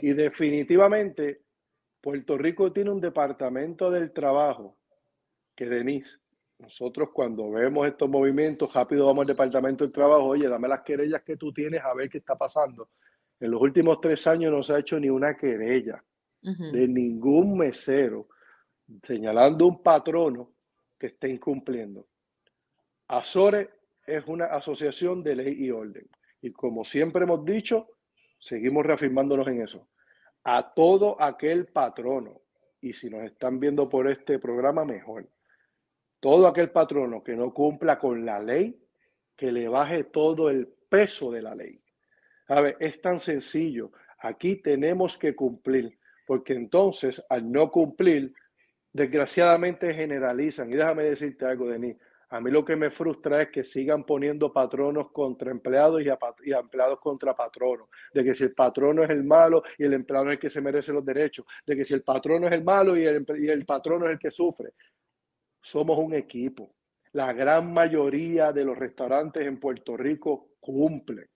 Y definitivamente Puerto Rico tiene un departamento del trabajo que Denise, nosotros cuando vemos estos movimientos, rápido vamos al departamento del trabajo, oye, dame las querellas que tú tienes a ver qué está pasando. En los últimos tres años no se ha hecho ni una querella de ningún mesero señalando un patrono que esté incumpliendo. Azores es una asociación de ley y orden. Y como siempre hemos dicho, seguimos reafirmándonos en eso. A todo aquel patrono, y si nos están viendo por este programa, mejor. Todo aquel patrono que no cumpla con la ley, que le baje todo el peso de la ley. Ver, es tan sencillo. Aquí tenemos que cumplir, porque entonces al no cumplir, desgraciadamente generalizan. Y déjame decirte algo, Denis. A mí lo que me frustra es que sigan poniendo patronos contra empleados y, a empleados contra patronos. De que si el patrono es el malo y el empleado es el que se merece los derechos. De que si el patrono es el malo y el, y el patrono es el que sufre. Somos un equipo. La gran mayoría de los restaurantes en Puerto Rico cumplen.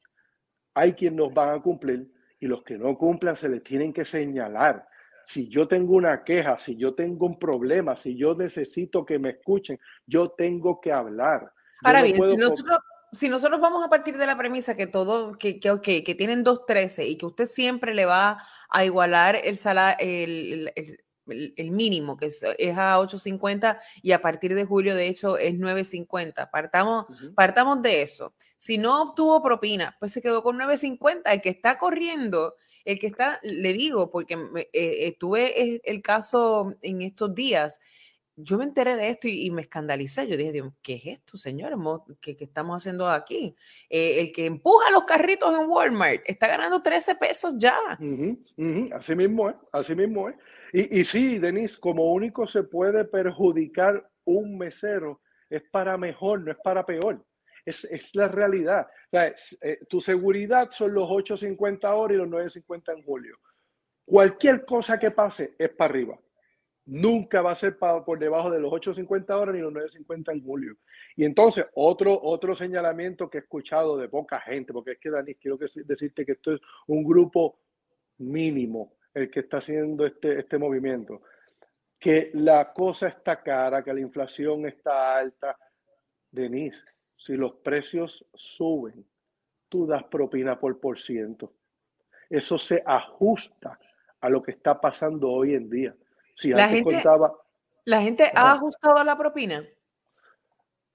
Hay quienes nos van a cumplir y los que no cumplan se les tienen que señalar. Si yo tengo una queja, si yo tengo un problema, si yo necesito que me escuchen, yo tengo que hablar. Ahora no bien, puedo si nosotros, si nosotros vamos a partir de la premisa que todo, que, que, ok, que tienen 2.13 y que usted siempre le va a igualar el salario, el, el- el- el- el mínimo, que es, es a 8.50 y a partir de julio, de hecho, es 9.50. Partamos, partamos de eso. Si no obtuvo propina, pues se quedó con 9.50. El que está corriendo, el que está, le digo, porque eh, tuve el, caso en estos días, yo me enteré de esto y, me escandalicé. Yo dije, Dios, ¿qué es esto, señores? Mo- ¿Qué, estamos haciendo aquí? Eh, el que empuja los carritos en Walmart está ganando 13 pesos ya. Ujú, Así mismo es, así mismo es. Y, y sí, Denise, como único se puede perjudicar un mesero es para mejor, no es para peor. Es, es la realidad. Eh, tu seguridad son los 8.50 ahora y los 9.50 en julio. Cualquier cosa que pase es para arriba. Nunca va a ser pa- por debajo de los 8.50 horas ni los 9.50 en julio. Y entonces, otro, otro señalamiento que he escuchado de poca gente, porque es que, Dani, quiero que- decirte que esto es un grupo mínimo el que está haciendo este, este movimiento. Que la cosa está cara, que la inflación está alta. Denise, si los precios suben, tú das propina por por ciento. Eso se ajusta a lo que está pasando hoy en día. Si La antes gente- contaba, ¿La gente ha ajustado la propina?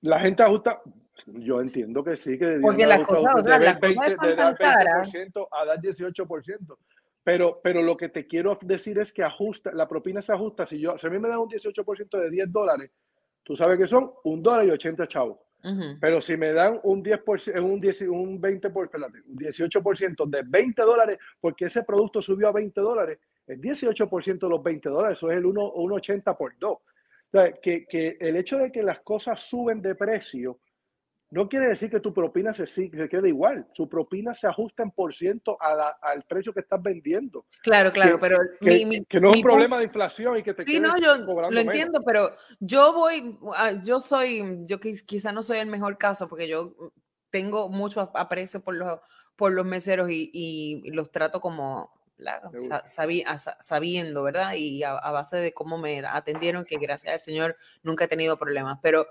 la gente ajusta, yo entiendo que sí, que Porque las cosas, o de sea, ver las cosas 20 están de tan dar caras. 20% a dar 18%. Pero, pero lo que te quiero decir es que ajusta, la propina se ajusta. Si, yo, si a mí me dan un 18% de 10 dólares, tú sabes que son un dólar y 80 chavos. Ujú. Pero si me dan un 10%, un, 10, un 20%, por, espérate, un 18% de 20 dólares, porque ese producto subió a 20 dólares, el 18% de los 20 dólares, eso es el 1, un 80 por 2. O sea, que, que el hecho de que las cosas suben de precio no quiere decir que tu propina se, se quede igual. Su propina se ajusta en por ciento a la- al precio que estás vendiendo. Claro, claro, Que- pero que, mi- mi- que no es mi un problema de inflación y que te Sí, no, yo cobrando lo menos. entiendo, pero yo voy, ah, yo soy, yo quiz- quizá no soy el mejor caso porque yo tengo mucho ap- aprecio por los, por los meseros y, y los trato como la- sa- sabi- sabiendo, ¿verdad? Y a, a base de cómo me atendieron, que gracias al Señor nunca he tenido problemas, pero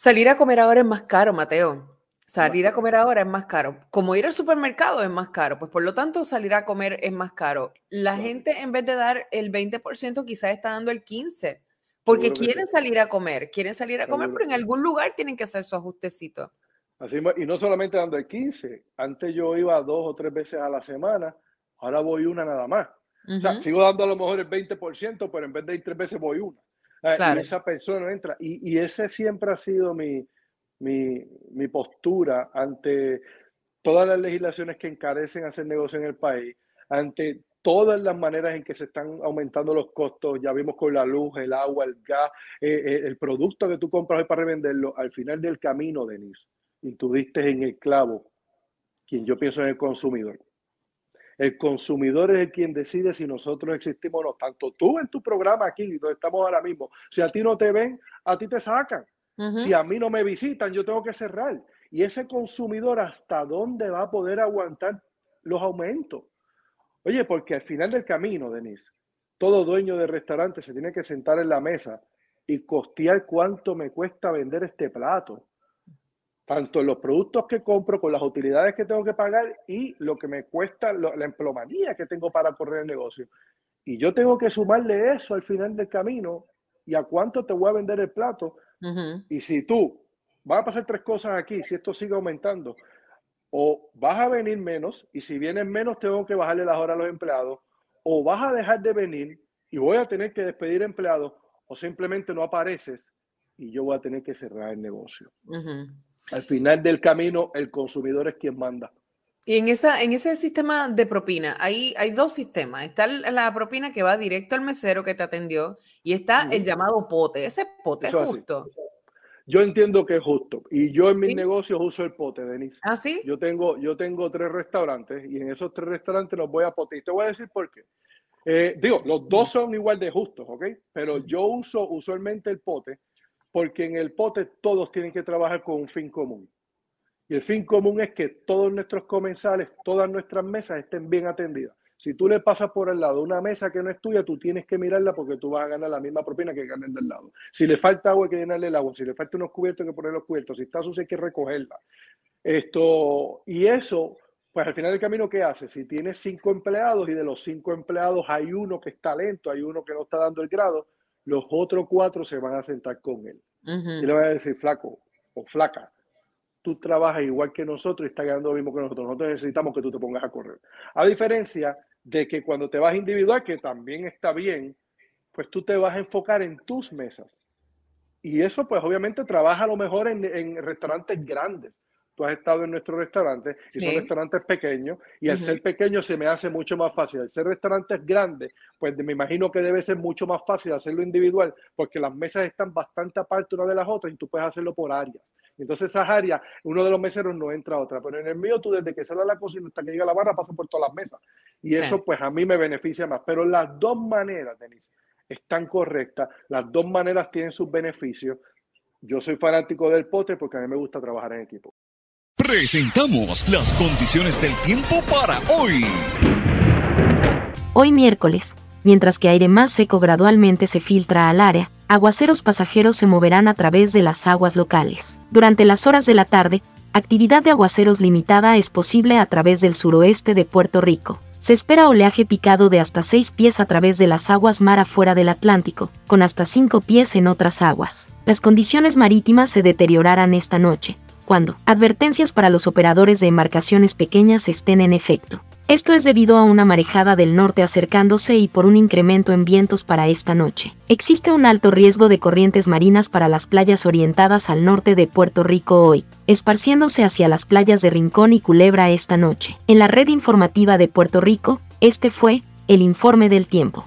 salir a comer ahora es más caro, Mateo. Salir a comer ahora es más caro. Como ir al supermercado es más caro, pues por lo tanto salir a comer es más caro. La gente en vez de dar el 20% quizás está dando el 15%, porque Seguro quieren sí. salir a comer, quieren salir a comer, Seguro. pero en algún lugar tienen que hacer su ajustecito. Así, y no solamente dando el 15, antes yo iba dos o tres veces a la semana, ahora voy una nada más. O sea, sigo dando a lo mejor el 20%, pero en vez de ir tres veces voy una. Eh, Y esa persona entra. Y, y ese siempre ha sido mi, mi, mi postura ante todas las legislaciones que encarecen hacer negocio en el país, ante todas las maneras en que se están aumentando los costos, ya vimos con la luz, el agua, el gas, eh, eh, el producto que tú compras para revenderlo, al final del camino, Denise, y tú diste en el clavo, quien yo pienso en el consumidor. El consumidor es el quien decide si nosotros existimos o no. Tanto tú en tu programa aquí, donde estamos ahora mismo, si a ti no te ven, a ti te sacan. Si a mí no me visitan, yo tengo que cerrar. Y ese consumidor, ¿hasta dónde va a poder aguantar los aumentos? Oye, porque al final del camino, Denise, todo dueño de restaurante se tiene que sentar en la mesa y costear cuánto me cuesta vender este plato. Tanto los productos que compro, con las utilidades que tengo que pagar y lo que me cuesta, la emplomanía que tengo para correr el negocio. Y yo tengo que sumarle eso al final del camino y a cuánto te voy a vender el plato. Y si tú, van a pasar tres cosas aquí, si esto sigue aumentando, o vas a venir menos y si vienes menos tengo que bajarle las horas a los empleados, o vas a dejar de venir y voy a tener que despedir empleados, o simplemente no apareces y yo voy a tener que cerrar el negocio. Al final del camino, el consumidor es quien manda. Y en, esa, en ese sistema de propina, hay, hay dos sistemas. Está la propina que va directo al mesero que te atendió y está el llamado pote. Ese pote es justo. Yo entiendo que es justo. Y yo en mis negocios uso el pote, Denise. ¿Ah, sí? Yo tengo, yo tengo tres restaurantes y en esos tres restaurantes los voy a pote. Y te voy a decir por qué. Eh, digo, los dos son igual de justos, ¿ok? Pero yo uso usualmente el pote porque en el pote todos tienen que trabajar con un fin común. Y el fin común es que todos nuestros comensales, todas nuestras mesas estén bien atendidas. Si tú le pasas por el lado una mesa que no es tuya, tú tienes que mirarla porque tú vas a ganar la misma propina que ganen del lado. Si le falta agua, hay que llenarle el agua. Si le falta unos cubiertos, hay que poner los cubiertos. Si está sucia, hay que recogerla. Esto, y eso, pues al final del camino, ¿qué hace? Si tienes cinco empleados y de los cinco empleados hay uno que está lento, hay uno que no está dando el grado, los otros cuatro se van a sentar con él. Y le van a decir, flaco o flaca, tú trabajas igual que nosotros y estás ganando lo mismo que nosotros. Nosotros necesitamos que tú te pongas a correr. A diferencia de que cuando te vas individual, que también está bien, pues tú te vas a enfocar en tus mesas. Y eso pues obviamente trabaja a lo mejor en, restaurantes grandes. Tú has estado en nuestros restaurantes y son restaurantes pequeños y al ser pequeño se me hace mucho más fácil. Al ser restaurantes grandes, pues me imagino que debe ser mucho más fácil hacerlo individual porque las mesas están bastante aparte una de las otras y tú puedes hacerlo por áreas. Entonces esas áreas, uno de los meseros no entra a otra, pero en el mío tú desde que sale a la cocina hasta que llega a la barra pasa por todas las mesas. Y eso pues a mí me beneficia más. Pero las dos maneras, Denise, están correctas, las dos maneras tienen sus beneficios. Yo soy fanático del pote porque a mí me gusta trabajar en equipo. Presentamos las condiciones del tiempo para hoy. Hoy miércoles, mientras que aire más seco gradualmente se filtra al área, aguaceros pasajeros se moverán a través de las aguas locales. Durante las horas de la tarde, actividad de aguaceros limitada es posible a través del suroeste de Puerto Rico. Se espera oleaje picado de hasta 6 pies a través de las aguas mar afuera del Atlántico, con hasta 5 pies en otras aguas. Las condiciones marítimas se deteriorarán esta noche, cuando advertencias para los operadores de embarcaciones pequeñas estén en efecto. Esto es debido a una marejada del norte acercándose y por un incremento en vientos para esta noche. Existe un alto riesgo de corrientes marinas para las playas orientadas al norte de Puerto Rico hoy, esparciéndose hacia las playas de Rincón y Culebra esta noche. En la red informativa de Puerto Rico, este fue el informe del tiempo.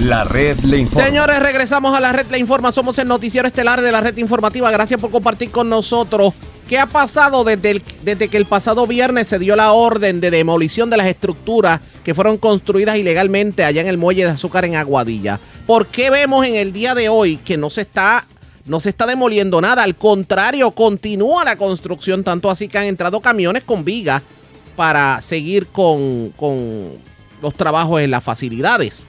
La red le informa. Señores, regresamos a la red le informa. Somos el noticiero estelar de la red informativa. Gracias por compartir con nosotros. ¿Qué ha pasado desde, desde que el pasado viernes se dio la orden de demolición de las estructuras que fueron construidas ilegalmente allá en el muelle de azúcar en Aguadilla? ¿Por qué vemos en el día de hoy que no se está no se está demoliendo nada, al contrario, continúa la construcción, tanto así que han entrado camiones con vigas para seguir con, con los trabajos en las facilidades.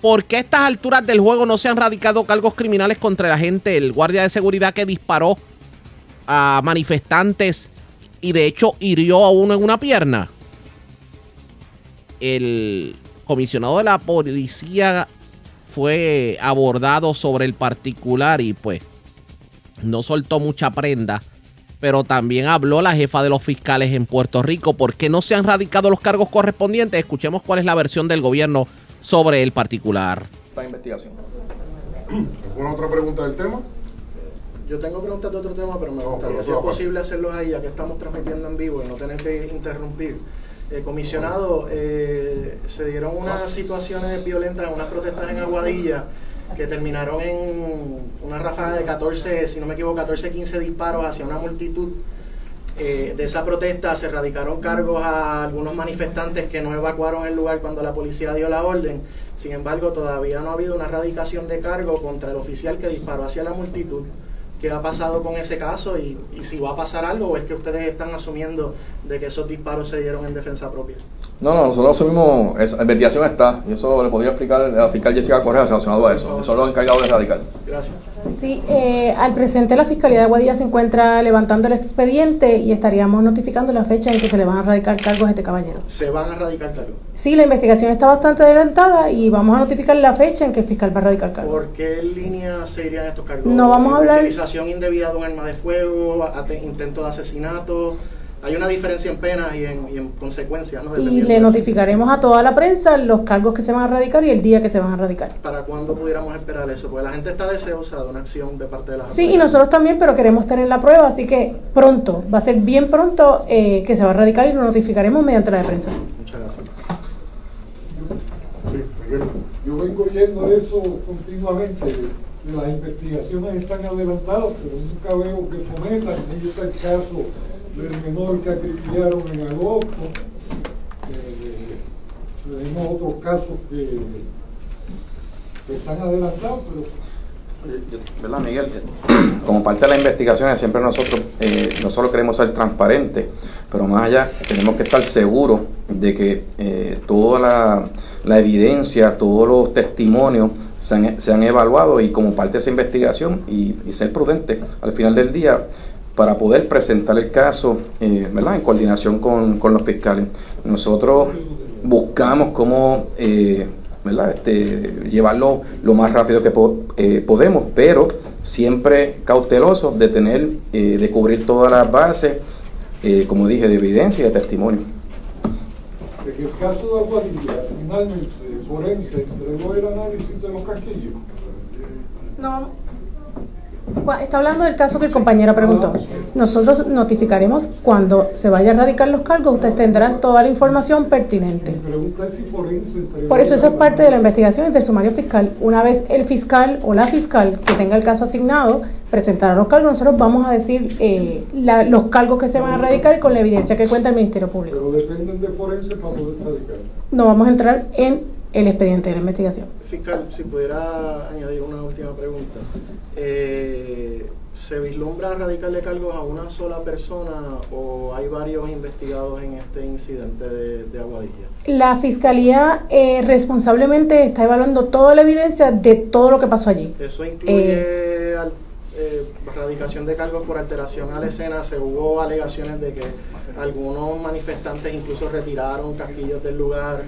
¿Por qué a estas alturas del juego no se han radicado cargos criminales contra la gente, el guardia de seguridad que disparó a manifestantes y de hecho hirió a uno en una pierna. El comisionado de la policía fue abordado sobre el particular y pues no soltó mucha prenda pero también habló la jefa de los fiscales en Puerto Rico. ¿Por qué no se han radicado los cargos correspondientes? Escuchemos cuál es la versión del gobierno sobre el particular. La investigación. ¿Alguna otra pregunta del tema? Yo tengo preguntas de otro tema, pero me No, gustaría, pero si es posible, hacerlos ahí, ya que estamos transmitiendo en vivo y no tener que interrumpir. Eh, comisionado, eh, se dieron unas situaciones violentas en unas protestas en Aguadilla que terminaron en una ráfaga de 14, si no me equivoco, 14, 15 disparos hacia una multitud. Eh, de esa protesta se radicaron cargos a algunos manifestantes que no evacuaron el lugar cuando la policía dio la orden. Sin embargo, todavía no ha habido una radicación de cargo contra el oficial que disparó hacia la multitud. ¿Qué ha pasado con ese caso y, si va a pasar algo o es que ustedes están asumiendo de que esos disparos se dieron en defensa propia? No, no, nosotros asumimos, esa investigación está, y eso le podría explicar a la fiscal Jessica Correa relacionado a eso. Son los encargados de radical. Gracias. Sí, eh, al presente la Fiscalía de Aguadilla se encuentra levantando el expediente y estaríamos notificando la fecha en que se le van a radicar cargos a este caballero. ¿Se van a radicar cargos? Sí, la investigación está bastante adelantada y vamos a notificar la fecha en que el fiscal va a radicar cargos. ¿Por qué línea se irían estos cargos? No vamos a hablar- Utilización indebida de un arma de fuego, intento de asesinato. Hay una diferencia en penas y en, y en consecuencias, ¿no? Y le notificaremos a toda la prensa los cargos que se van a radicar y el día que se van a radicar. ¿Para cuándo pudiéramos esperar eso? Porque la gente está deseosa de una acción de parte de la Sí, y nosotros también, pero queremos tener la prueba, así que pronto, va a ser bien pronto eh, que se va a radicar y lo notificaremos mediante la de prensa. Muchas gracias. Yo vengo oyendo eso continuamente, que las investigaciones están adelantadas, pero nunca veo que sometan. Ahí está el caso del menor que acribillaron en agosto. Eh, tenemos otros casos que, que están adelantados, pero ¿Verdad, Miguel? Como parte de las investigaciones, siempre nosotros eh, no solo queremos ser transparentes, pero más allá tenemos que estar seguros de que eh, toda la, la evidencia, todos los testimonios se han, se han evaluado y como parte de esa investigación y, y ser prudente al final del día para poder presentar el caso eh, ¿verdad? en coordinación con, con los fiscales. Nosotros buscamos cómo eh, ¿verdad? Este, llevarlo lo más rápido que po- eh, podemos, pero siempre cautelosos de tener, eh, de cubrir todas las bases, eh, como dije, de evidencia y de testimonio. en el caso de Aguadilla, finalmente Forense entregó el análisis de los casquillos. No. Está hablando del caso que el compañero preguntó. Nosotros notificaremos cuando se vaya a radicar los cargos, ustedes tendrán toda la información pertinente. Por eso eso es parte de la investigación del sumario fiscal. Una vez el fiscal o la fiscal que tenga el caso asignado presentará los cargos, nosotros vamos a decir eh, la- los cargos que se van a radicar y con la evidencia que cuenta el Ministerio Público. Pero dependen de Forense para poder radicar. No vamos a entrar en el expediente de la investigación. Fiscal, si pudiera añadir una última pregunta. Eh, ¿Se vislumbra radicarle cargos a una sola persona o hay varios investigados en este incidente de, de Aguadilla? La fiscalía eh, responsablemente está evaluando toda la evidencia de todo lo que pasó allí. ¿Eso incluye al- eh, radicación de cargos por alteración a la escena? Se hubo alegaciones de que algunos manifestantes incluso retiraron casquillos del lugar.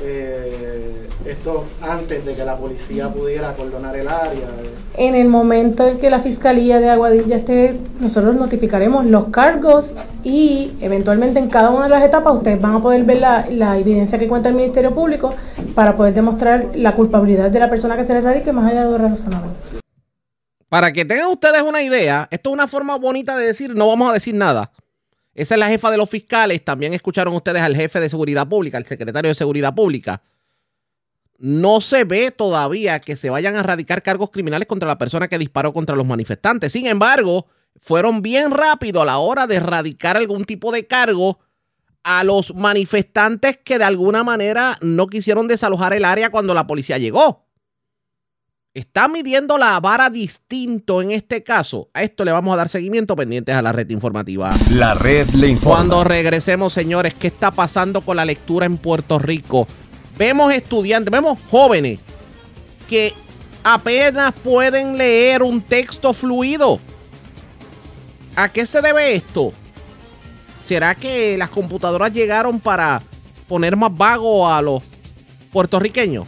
Eh, esto antes de que la policía pudiera acordonar el área. En el momento en que la Fiscalía de Aguadilla esté, nosotros notificaremos los cargos y eventualmente en cada una de las etapas ustedes van a poder ver la, la evidencia que cuenta el Ministerio Público para poder demostrar la culpabilidad de la persona que se le radique más allá de lo razonable. Para que tengan ustedes una idea, esto es una forma bonita de decir, no vamos a decir nada. Esa es la jefa de los fiscales. También escucharon ustedes al jefe de seguridad pública, al secretario de seguridad pública. No se ve todavía que se vayan a radicar cargos criminales contra la persona que disparó contra los manifestantes. Sin embargo, fueron bien rápido a la hora de radicar algún tipo de cargo a los manifestantes que de alguna manera no quisieron desalojar el área cuando la policía llegó. Está midiendo la vara distinto en este caso. A esto le vamos a dar seguimiento pendientes a la red informativa. La red le informa. Cuando regresemos, señores, ¿qué está pasando con la lectura en Puerto Rico? Vemos estudiantes, vemos jóvenes que apenas pueden leer un texto fluido. ¿A qué se debe esto? ¿Será que las computadoras llegaron para poner más vago a los puertorriqueños?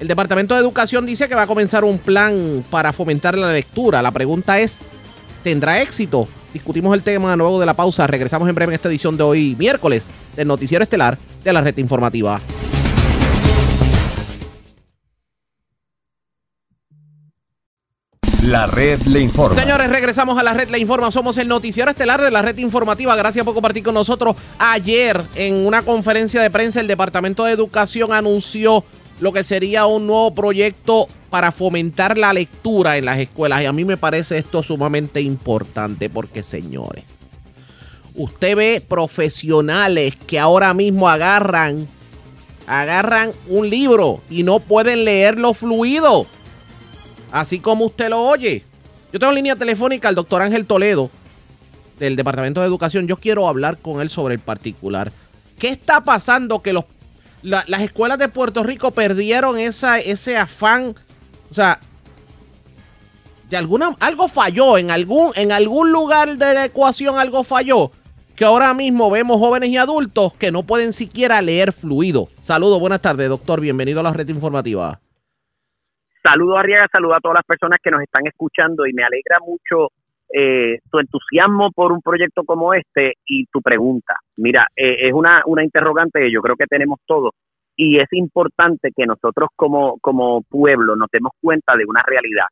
El Departamento de Educación dice que va a comenzar un plan para fomentar la lectura. La pregunta es, ¿tendrá éxito? discutimos el tema luego de la pausa. Regresamos en breve en esta edición de hoy, miércoles, del Noticiero Estelar de la Red Informativa. La red le informa. Señores, regresamos a la red Le Informa. Somos el noticiero estelar de la red informativa. Gracias por compartir con nosotros. Ayer, en una conferencia de prensa, el Departamento de Educación anunció lo que sería un nuevo proyecto para fomentar la lectura en las escuelas. Y a mí me parece esto sumamente importante porque, señores, usted ve profesionales que ahora mismo agarran, agarran un libro y no pueden leerlo fluido. Así como usted lo oye. Yo tengo en línea telefónica al doctor Ángel Toledo del Departamento de Educación. Yo quiero hablar con él sobre el particular. ¿Qué está pasando que los, la- las escuelas de Puerto Rico perdieron ese afán? O sea, de alguna, algo falló en algún, en algún lugar de la ecuación, algo falló. Que ahora mismo vemos jóvenes y adultos que no pueden siquiera leer fluido. Saludos, buenas tardes, doctor. Bienvenido a la red informativa. Saludos Arriaga, saludos a todas las personas que nos están escuchando y me alegra mucho eh, tu entusiasmo por un proyecto como este y tu pregunta. Mira, eh, es una, una interrogante que yo creo que tenemos todos y es importante que nosotros como, como pueblo nos demos cuenta de una realidad.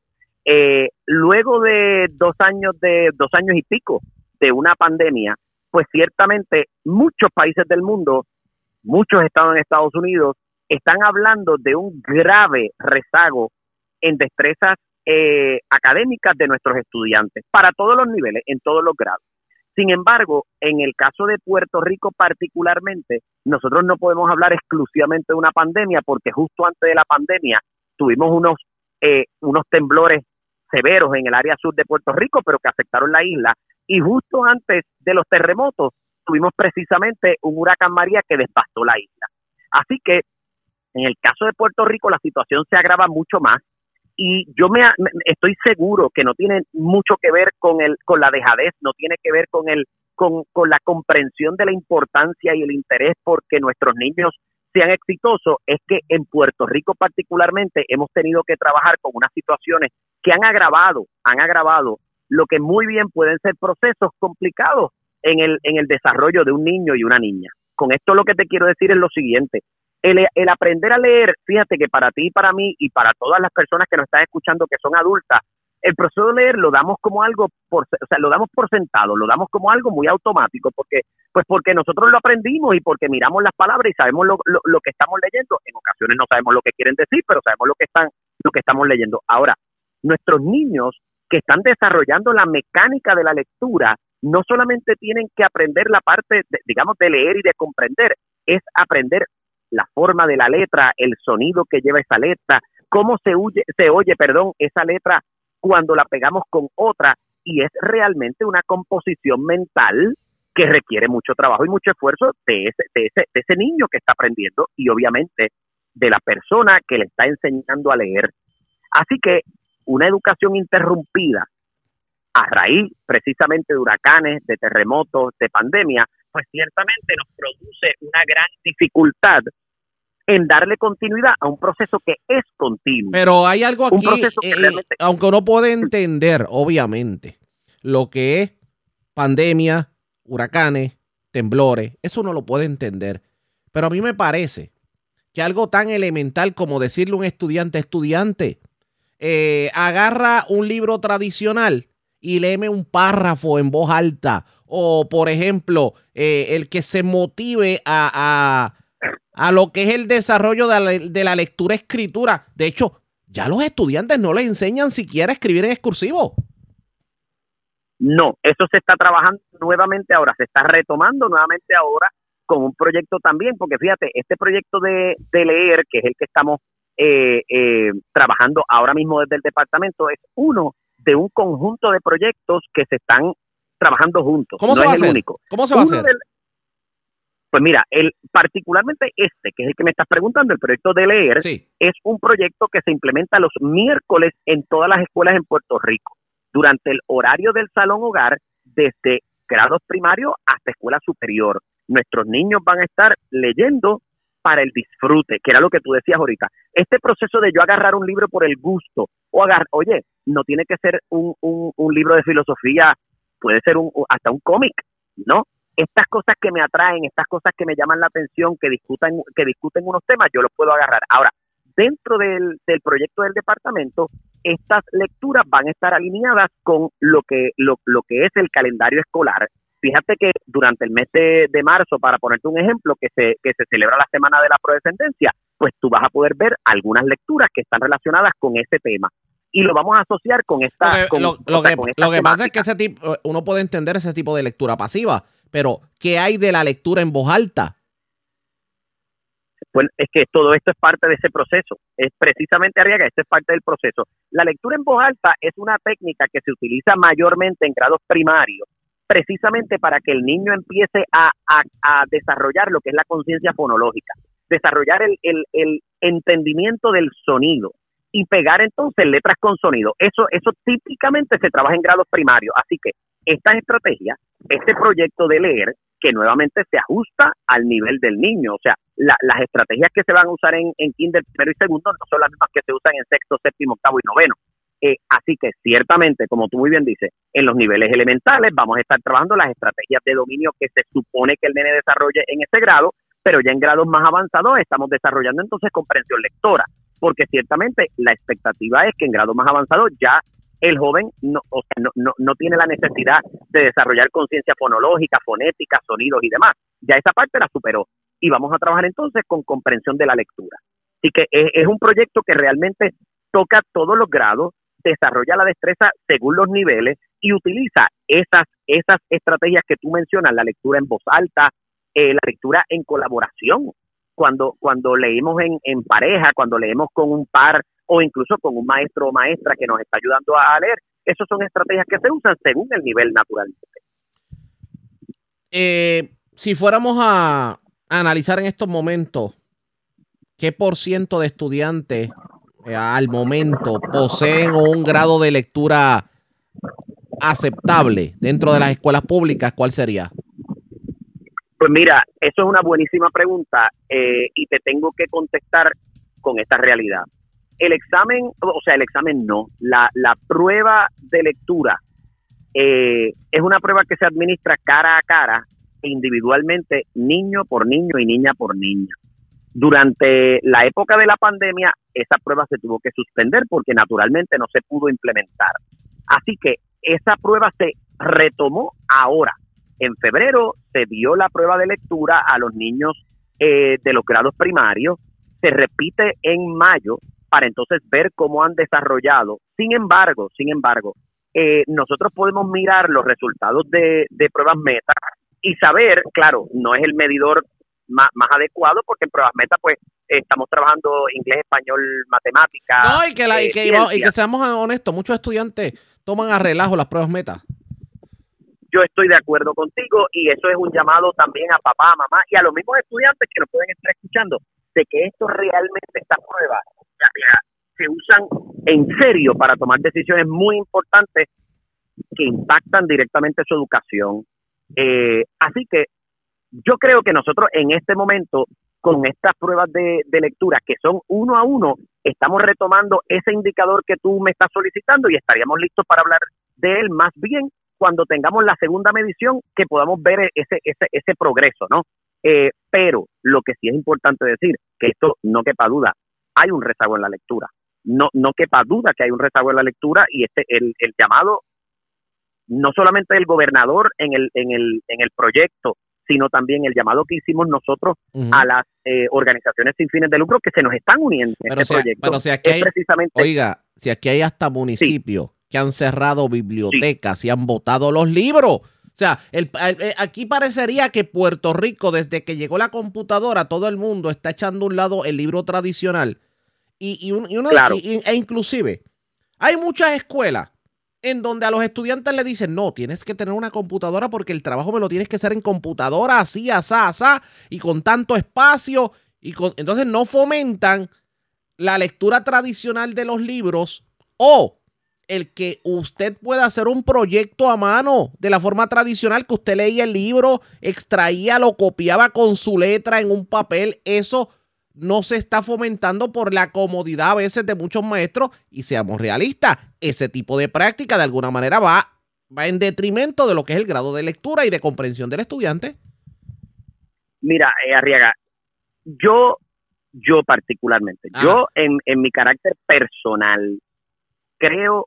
Eh, luego de dos años de dos años y pico de una pandemia, pues ciertamente muchos países del mundo, muchos estados en Estados Unidos, están hablando de un grave rezago en destrezas eh, académicas de nuestros estudiantes, para todos los niveles, en todos los grados. Sin embargo, en el caso de Puerto Rico particularmente, nosotros no podemos hablar exclusivamente de una pandemia, porque justo antes de la pandemia tuvimos unos, eh, unos temblores severos en el área sur de Puerto Rico, pero que afectaron la isla. Y justo antes de los terremotos tuvimos precisamente un huracán María que devastó la isla. Así que en el caso de Puerto Rico la situación se agrava mucho más y yo me, me- estoy seguro que no tiene mucho que ver con el con la dejadez, no tiene que ver con el con, con la comprensión de la importancia y el interés porque nuestros niños sean exitosos, es que en Puerto Rico particularmente hemos tenido que trabajar con unas situaciones que han agravado, han agravado lo que muy bien pueden ser procesos complicados en el, en el desarrollo de un niño y una niña. Con esto lo que te quiero decir es lo siguiente, el, el aprender a leer, fíjate que para ti para mí y para todas las personas que nos están escuchando que son adultas, el proceso de leer lo damos como algo por, o sea, lo damos por sentado, lo damos como algo muy automático, porque pues porque nosotros lo aprendimos y porque miramos las palabras y sabemos lo, lo, lo que estamos leyendo. En ocasiones no sabemos lo que quieren decir, pero sabemos lo que están lo que estamos leyendo. Ahora, nuestros niños que están desarrollando la mecánica de la lectura no solamente tienen que aprender la parte, de, digamos, de leer y de comprender, es aprender la forma de la letra, el sonido que lleva esa letra, cómo se, huye, se oye, perdón, esa letra cuando la pegamos con otra y es realmente una composición mental que requiere mucho trabajo y mucho esfuerzo de ese, de ese, de ese niño que está aprendiendo y obviamente de la persona que le está enseñando a leer. Así que una educación interrumpida a raíz precisamente de huracanes, de terremotos, de pandemia, pues ciertamente nos produce una gran dificultad en darle continuidad a un proceso que es continuo. Pero hay algo aquí, eh, realmente- aunque uno puede entender, obviamente, lo que es pandemia, huracanes, temblores, eso uno lo puede entender. Pero a mí me parece que algo tan elemental como decirle a un estudiante, estudiante, eh, agarra un libro tradicional y léeme un párrafo en voz alta. O, por ejemplo, eh, el que se motive a, a- a lo que es el desarrollo de la, de la lectura-escritura. De hecho, ya los estudiantes no les enseñan siquiera a escribir en excursivo. No, eso se está trabajando nuevamente ahora, se está retomando nuevamente ahora con un proyecto también, porque fíjate, este proyecto de, de leer, que es el que estamos eh, eh, trabajando ahora mismo desde el departamento, es uno de un conjunto de proyectos que se están trabajando juntos. ¿Cómo no se va es a el hacer? único. ¿Cómo se va a hacer? del- pues mira, el, particularmente este, que es el que me estás preguntando, el proyecto de leer, es un proyecto que se implementa los miércoles en todas las escuelas en Puerto Rico, durante el horario del salón hogar, desde grados primarios hasta escuela superior. Nuestros niños van a estar leyendo para el disfrute, que era lo que tú decías ahorita. Este proceso de yo agarrar un libro por el gusto, o agarrar, oye, no tiene que ser un, un, un libro de filosofía puede ser un, hasta un cómic, ¿no? Estas cosas que me atraen, estas cosas que me llaman la atención, que discutan, que discuten unos temas, yo los puedo agarrar. Ahora, dentro del, del proyecto del departamento, estas lecturas van a estar alineadas con lo que, lo, lo que es el calendario escolar. Fíjate que durante el mes de, de marzo, para ponerte un ejemplo, que se, que se celebra la Semana de la Prodescendencia, pues tú vas a poder ver algunas lecturas que están relacionadas con ese tema. Y lo vamos a asociar con esta. con- lo, o lo sea, que, con esta lo que pasa es que ese tipo, uno puede entender ese tipo de lectura pasiva, pero ¿qué hay de la lectura en voz alta? Pues es que todo esto es parte de ese proceso. Es precisamente, Arriaga, esto es parte del proceso. La lectura en voz alta es una técnica que se utiliza mayormente en grados primarios, precisamente para que el niño empiece a, a- a desarrollar lo que es la conciencia fonológica, desarrollar el, el- el entendimiento del sonido y pegar entonces letras con sonido. Eso, eso típicamente se trabaja en grados primarios. Así que estas estrategias, este proyecto de leer, que nuevamente se ajusta al nivel del niño. O sea, la- las estrategias que se van a usar en, en kinder primero y segundo no son las mismas que se usan en sexto, séptimo, octavo y noveno. Eh, así que ciertamente, como tú muy bien dices, en los niveles elementales vamos a estar trabajando las estrategias de dominio que se supone que el nene desarrolle en ese grado, pero ya en grados más avanzados estamos desarrollando entonces comprensión lectora, porque ciertamente la expectativa es que en grados más avanzados ya el joven no, o sea, no, no, no tiene la necesidad de desarrollar conciencia fonológica, fonética, sonidos y demás. Ya esa parte la superó. Y vamos a trabajar entonces con comprensión de la lectura. Así que es, un proyecto que realmente toca todos los grados, desarrolla la destreza según los niveles y utiliza esas, esas estrategias que tú mencionas, la lectura en voz alta, eh, la lectura en colaboración. Cuando, cuando leemos en, en pareja, cuando leemos con un par o incluso con un maestro o maestra que nos está ayudando a leer, esas son estrategias que se usan según el nivel natural. Eh, si fuéramos a analizar en estos momentos qué por ciento de estudiantes eh, al momento poseen un grado de lectura aceptable dentro de las escuelas públicas, ¿cuál sería? Pues mira, eso es una buenísima pregunta eh, y te tengo que contestar con esta realidad. El examen, o sea, el examen no, la, la prueba de lectura eh, es una prueba que se administra cara a cara e individualmente, niño por niño y niña por niña. Durante la época de la pandemia, esa prueba se tuvo que suspender porque naturalmente no se pudo implementar. Así que esa prueba se retomó ahora. En febrero se dio la prueba de lectura a los niños eh, de los grados primarios. Se repite en mayo para entonces ver cómo han desarrollado. Sin embargo, sin embargo, eh, nosotros podemos mirar los resultados de, de pruebas meta y saber, claro, no es el medidor más, más adecuado porque en pruebas meta pues estamos trabajando inglés, español, matemática. No, y que, la- y eh, que, y vamos- y que seamos honestos, muchos estudiantes toman a relajo las pruebas meta. Yo estoy de acuerdo contigo y eso es un llamado también a papá, a mamá y a los mismos estudiantes que nos pueden estar escuchando de que esto realmente, ya- ya, se usan en serio para tomar decisiones muy importantes que impactan directamente su educación. Eh, así que yo creo que nosotros en este momento, con estas pruebas de, de lectura que son uno a uno, estamos retomando ese indicador que tú me estás solicitando y estaríamos listos para hablar de él más bien cuando tengamos la segunda medición que podamos ver ese, ese, ese progreso, ¿no? Eh, pero lo que sí es importante decir, que esto no quepa duda, hay un rezago en la lectura. No, no quepa duda que hay un rezago en la lectura y este el, el llamado no solamente del gobernador en el, en el, en el proyecto, sino también el llamado que hicimos nosotros a las eh, organizaciones sin fines de lucro que se nos están uniendo en Pero este si, proyecto. pero si aquí es hay, precisamente oiga, si aquí hay hasta municipios que han cerrado bibliotecas y han botado los libros. O sea, el- el- aquí parecería que Puerto Rico, desde que llegó la computadora, todo el mundo está echando a un lado el libro tradicional. Y, y un- y uno- Claro. y- e inclusive, hay muchas escuelas en donde a los estudiantes le dicen, no, tienes que tener una computadora porque el trabajo me lo tienes que hacer en computadora, así, asá, asá, y con tanto espacio. Y con, entonces no fomentan la lectura tradicional de los libros o el que usted pueda hacer un proyecto a mano de la forma tradicional que usted leía el libro, extraía, lo copiaba con su letra en un papel, eso no se está fomentando por la comodidad a veces de muchos maestros y seamos realistas, ese tipo de práctica de alguna manera va va en detrimento de lo que es el grado de lectura y de comprensión del estudiante. Mira, eh, Arriaga, yo, yo particularmente, yo en, en mi carácter personal, creo,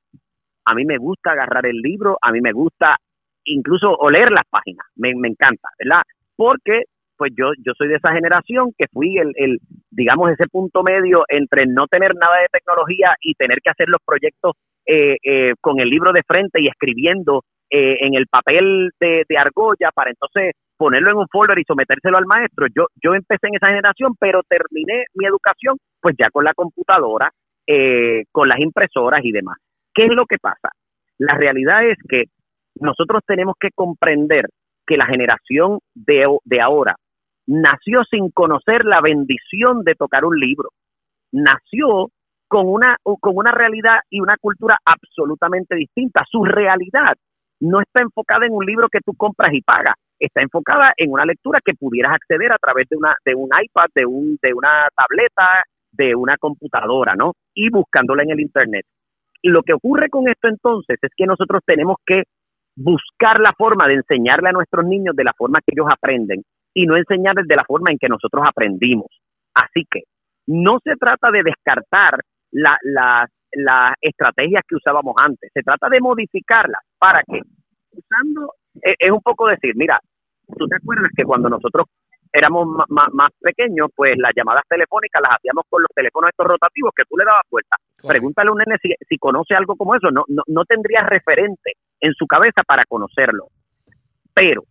a mí me gusta agarrar el libro, a mí me gusta incluso oler las páginas, me, me encanta, ¿verdad? Porque pues yo, yo soy de esa generación que fui el, el, digamos, ese punto medio entre no tener nada de tecnología y tener que hacer los proyectos eh, eh, con el libro de frente y escribiendo eh, en el papel de, argolla para entonces ponerlo en un folder y sometérselo al maestro. Yo, yo empecé en esa generación, pero terminé mi educación pues ya con la computadora, con las impresoras y demás. ¿Qué es lo que pasa? La realidad es que nosotros tenemos que comprender que la generación de, de ahora nació sin conocer la bendición de tocar un libro. Nació con una, con una realidad y una cultura absolutamente distinta. Su realidad no está enfocada en un libro que tú compras y pagas, está enfocada en una lectura que pudieras acceder a través de una de un iPad, de un de una tableta, de una computadora, ¿no? Y buscándola en el internet. Y lo que ocurre con esto entonces es que nosotros tenemos que buscar la forma de enseñarle a nuestros niños de la forma que ellos aprenden y no enseñarles de la forma en que nosotros aprendimos. Así que no se trata de descartar las estrategias que usábamos antes, se trata de modificarlas para que, usando, es, es un poco decir, mira, tú te acuerdas que cuando nosotros éramos más, pequeños, pues las llamadas telefónicas las hacíamos con los teléfonos estos rotativos que tú le dabas vuelta. Pregúntale a un nene si, si, conoce algo como eso, no, no, no tendría referente en su cabeza para conocerlo. Pero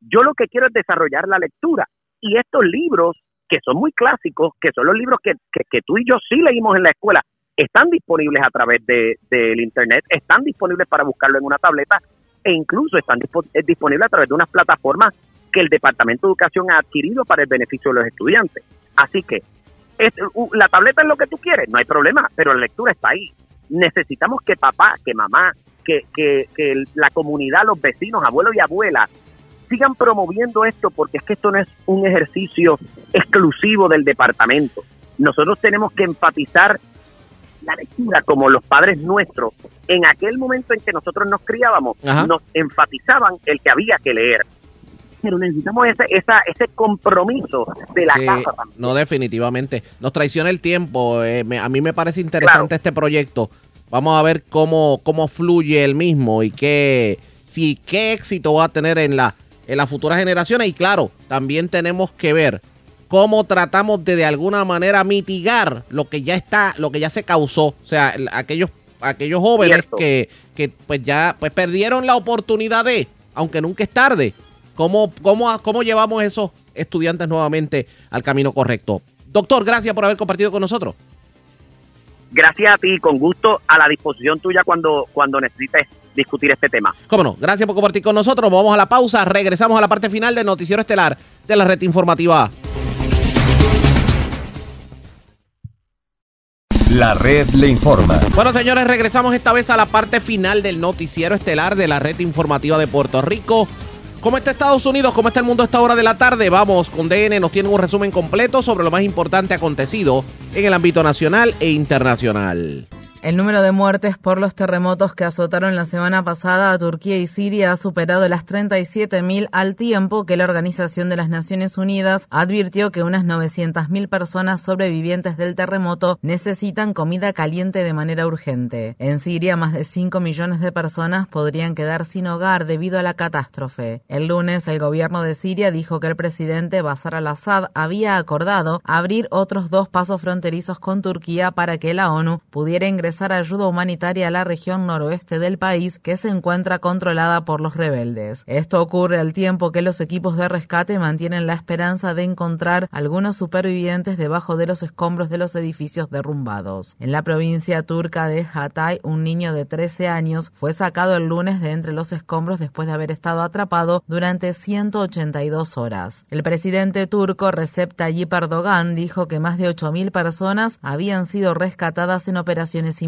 yo lo que quiero es desarrollar la lectura y estos libros que son muy clásicos, que son los libros que, que, tú y yo sí leímos en la escuela, están disponibles a través del de, Internet, están disponibles para buscarlo en una tableta e incluso están eh, disponibles a través de unas plataformas que el Departamento de Educación ha adquirido para el beneficio de los estudiantes. Así que es, la tableta es lo que tú quieres, no hay problema, pero la lectura está ahí. Necesitamos que papá, que mamá, que, que, que la comunidad, los vecinos, abuelos y abuelas sigan promoviendo esto porque es que esto no es un ejercicio exclusivo del departamento. Nosotros tenemos que enfatizar la lectura como los padres nuestros en aquel momento en que nosotros nos criábamos nos enfatizaban el que había que leer pero necesitamos ese, esa, ese compromiso de la casa también. No, definitivamente. Nos traiciona el tiempo. Eh, a mí me parece interesante este proyecto. Vamos a ver cómo, cómo fluye el mismo y qué, si, qué éxito va a tener en la en las futuras generaciones. Y claro, también tenemos que ver cómo tratamos de de alguna manera mitigar lo que ya está, lo que ya se causó. O sea, aquellos, aquellos jóvenes que, que pues ya pues perdieron la oportunidad de, aunque nunca es tarde, cómo, cómo, cómo llevamos esos estudiantes nuevamente al camino correcto. Doctor, gracias por haber compartido con nosotros. Gracias a ti, con gusto, a la disposición tuya cuando, cuando necesites discutir este tema. Cómo no, gracias por compartir con nosotros. Vamos a la pausa, regresamos a la parte final del noticiero estelar de la red informativa. La red le informa. Bueno, señores, regresamos esta vez a la parte final del noticiero estelar de la red informativa de Puerto Rico. ¿Cómo está Estados Unidos? ¿Cómo está el mundo a esta hora de la tarde? Vamos con DN, nos tiene un resumen completo sobre lo más importante acontecido en el ámbito nacional e internacional. El número de muertes por los terremotos que azotaron la semana pasada a Turquía y Siria ha superado las 37.000 al tiempo que la Organización de las Naciones Unidas advirtió que unas 900.000 personas sobrevivientes del terremoto necesitan comida caliente de manera urgente. En Siria, más de 5 millones de personas podrían quedar sin hogar debido a la catástrofe. El lunes, el gobierno de Siria dijo que el presidente Bashar al-Assad había acordado abrir otros dos pasos fronterizos con Turquía para que la ONU pudiera ingresar ayuda humanitaria a la región noroeste del país que se encuentra controlada por los rebeldes. Esto ocurre al tiempo que los equipos de rescate mantienen la esperanza de encontrar algunos supervivientes debajo de los escombros de los edificios derrumbados. En la provincia turca de Hatay, un niño de 13 años fue sacado el lunes de entre los escombros después de haber estado atrapado durante 182 horas. El presidente turco Recep Tayyip Erdogan dijo que más de 8.000 personas habían sido rescatadas en operaciones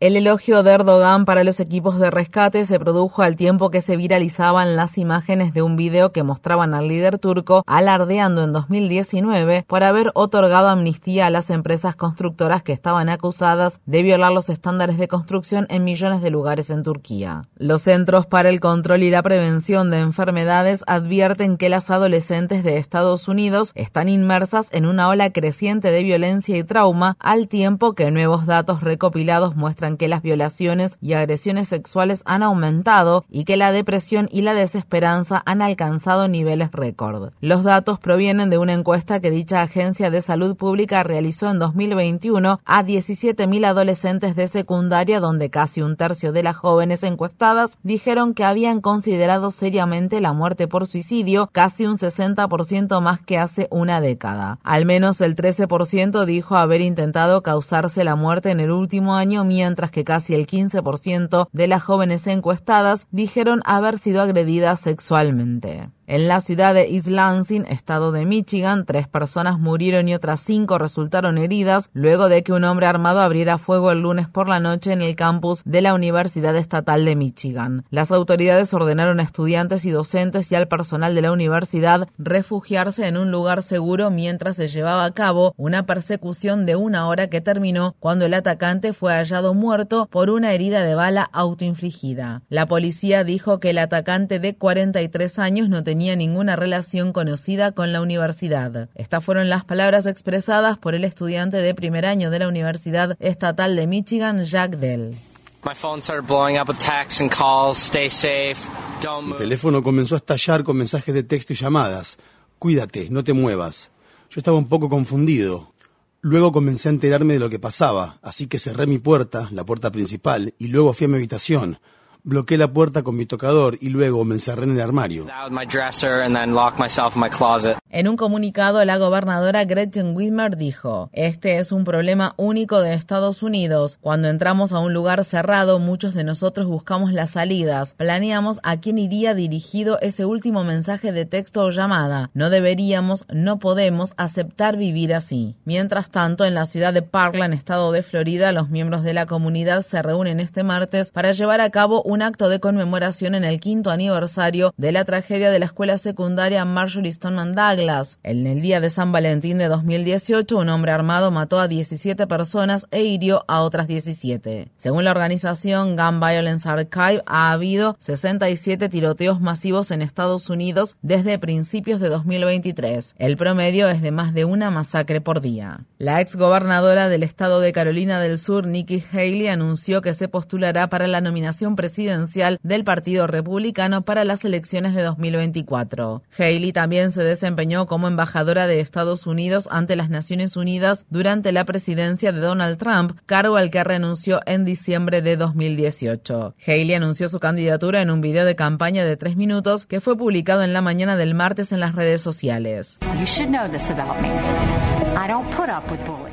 El elogio de Erdogan para los equipos de rescate se produjo al tiempo que se viralizaban las imágenes de un video que mostraban al líder turco alardeando en 2019 por haber otorgado amnistía a las empresas constructoras que estaban acusadas de violar los estándares de construcción en millones de lugares en Turquía. Los Centros para el Control y la Prevención de Enfermedades advierten que las adolescentes de Estados Unidos están inmersas en una ola creciente de violencia y trauma, al tiempo que nuevos datos recopilados muestran que las violaciones y agresiones sexuales han aumentado y que la depresión y la desesperanza han alcanzado niveles récord. Los datos provienen de una encuesta que dicha agencia de salud pública realizó en 2021 a 17.000 adolescentes de secundaria, donde casi un tercio de las jóvenes encuestadas dijeron que habían considerado seriamente la muerte por suicidio, casi un 60% más que hace una década. Al menos el 13% dijo haber intentado causarse la muerte en el último año, mientras que casi el 15% de las jóvenes encuestadas dijeron haber sido agredidas sexualmente. En la ciudad de East Lansing, estado de Michigan, tres personas murieron y otras cinco resultaron heridas luego de que un hombre armado abriera fuego el lunes por la noche en el campus de la Universidad Estatal de Michigan. Las autoridades ordenaron a estudiantes y docentes y al personal de la universidad refugiarse en un lugar seguro mientras se llevaba a cabo una persecución de una hora que terminó cuando el atacante fue hallado muerto por una herida de bala autoinfligida. La policía dijo que el atacante de 43 años no tenía tenía ninguna relación conocida con la universidad. Estas fueron las palabras expresadas por el estudiante de primer año de la Universidad Estatal de Michigan, Jack Dell. Mi teléfono comenzó a estallar con mensajes de texto y llamadas. Cuídate, no te muevas. Yo estaba un poco confundido. Luego comencé a enterarme de lo que pasaba, así que cerré mi puerta, la puerta principal, y luego fui a mi habitación. Bloqueé la puerta con mi tocador y luego me encerré en el armario. En un comunicado, la gobernadora Gretchen Whitmer dijo, Este es un problema único de Estados Unidos. Cuando entramos a un lugar cerrado, muchos de nosotros buscamos las salidas. Planeamos a quién iría dirigido ese último mensaje de texto o llamada. No deberíamos, no podemos aceptar vivir así. Mientras tanto, en la ciudad de Parkland, estado de Florida, los miembros de la comunidad se reúnen este martes para llevar a cabo un un acto de conmemoración en el quinto aniversario de la tragedia de la escuela secundaria Marjorie Stoneman Douglas. En el día de San Valentín de 2018, un hombre armado mató a 17 personas e hirió a otras 17. Según la organización Gun Violence Archive, ha habido 67 tiroteos masivos en Estados Unidos desde principios de 2023. El promedio es de más de una masacre por día. La ex gobernadora del estado de Carolina del Sur, Nikki Haley, anunció que se postulará para la nominación presidencial del Partido Republicano para las elecciones de 2024. Haley también se desempeñó como embajadora de Estados Unidos ante las Naciones Unidas durante la presidencia de Donald Trump, cargo al que renunció en diciembre de 2018. Haley anunció su candidatura en un video de campaña de tres minutos que fue publicado en la mañana del martes en las redes sociales.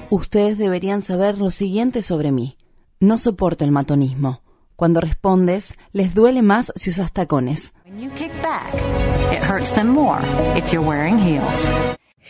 Ustedes deberían saber lo siguiente sobre mí. No soporto el matonismo. Cuando respondes, les duele más si usas tacones.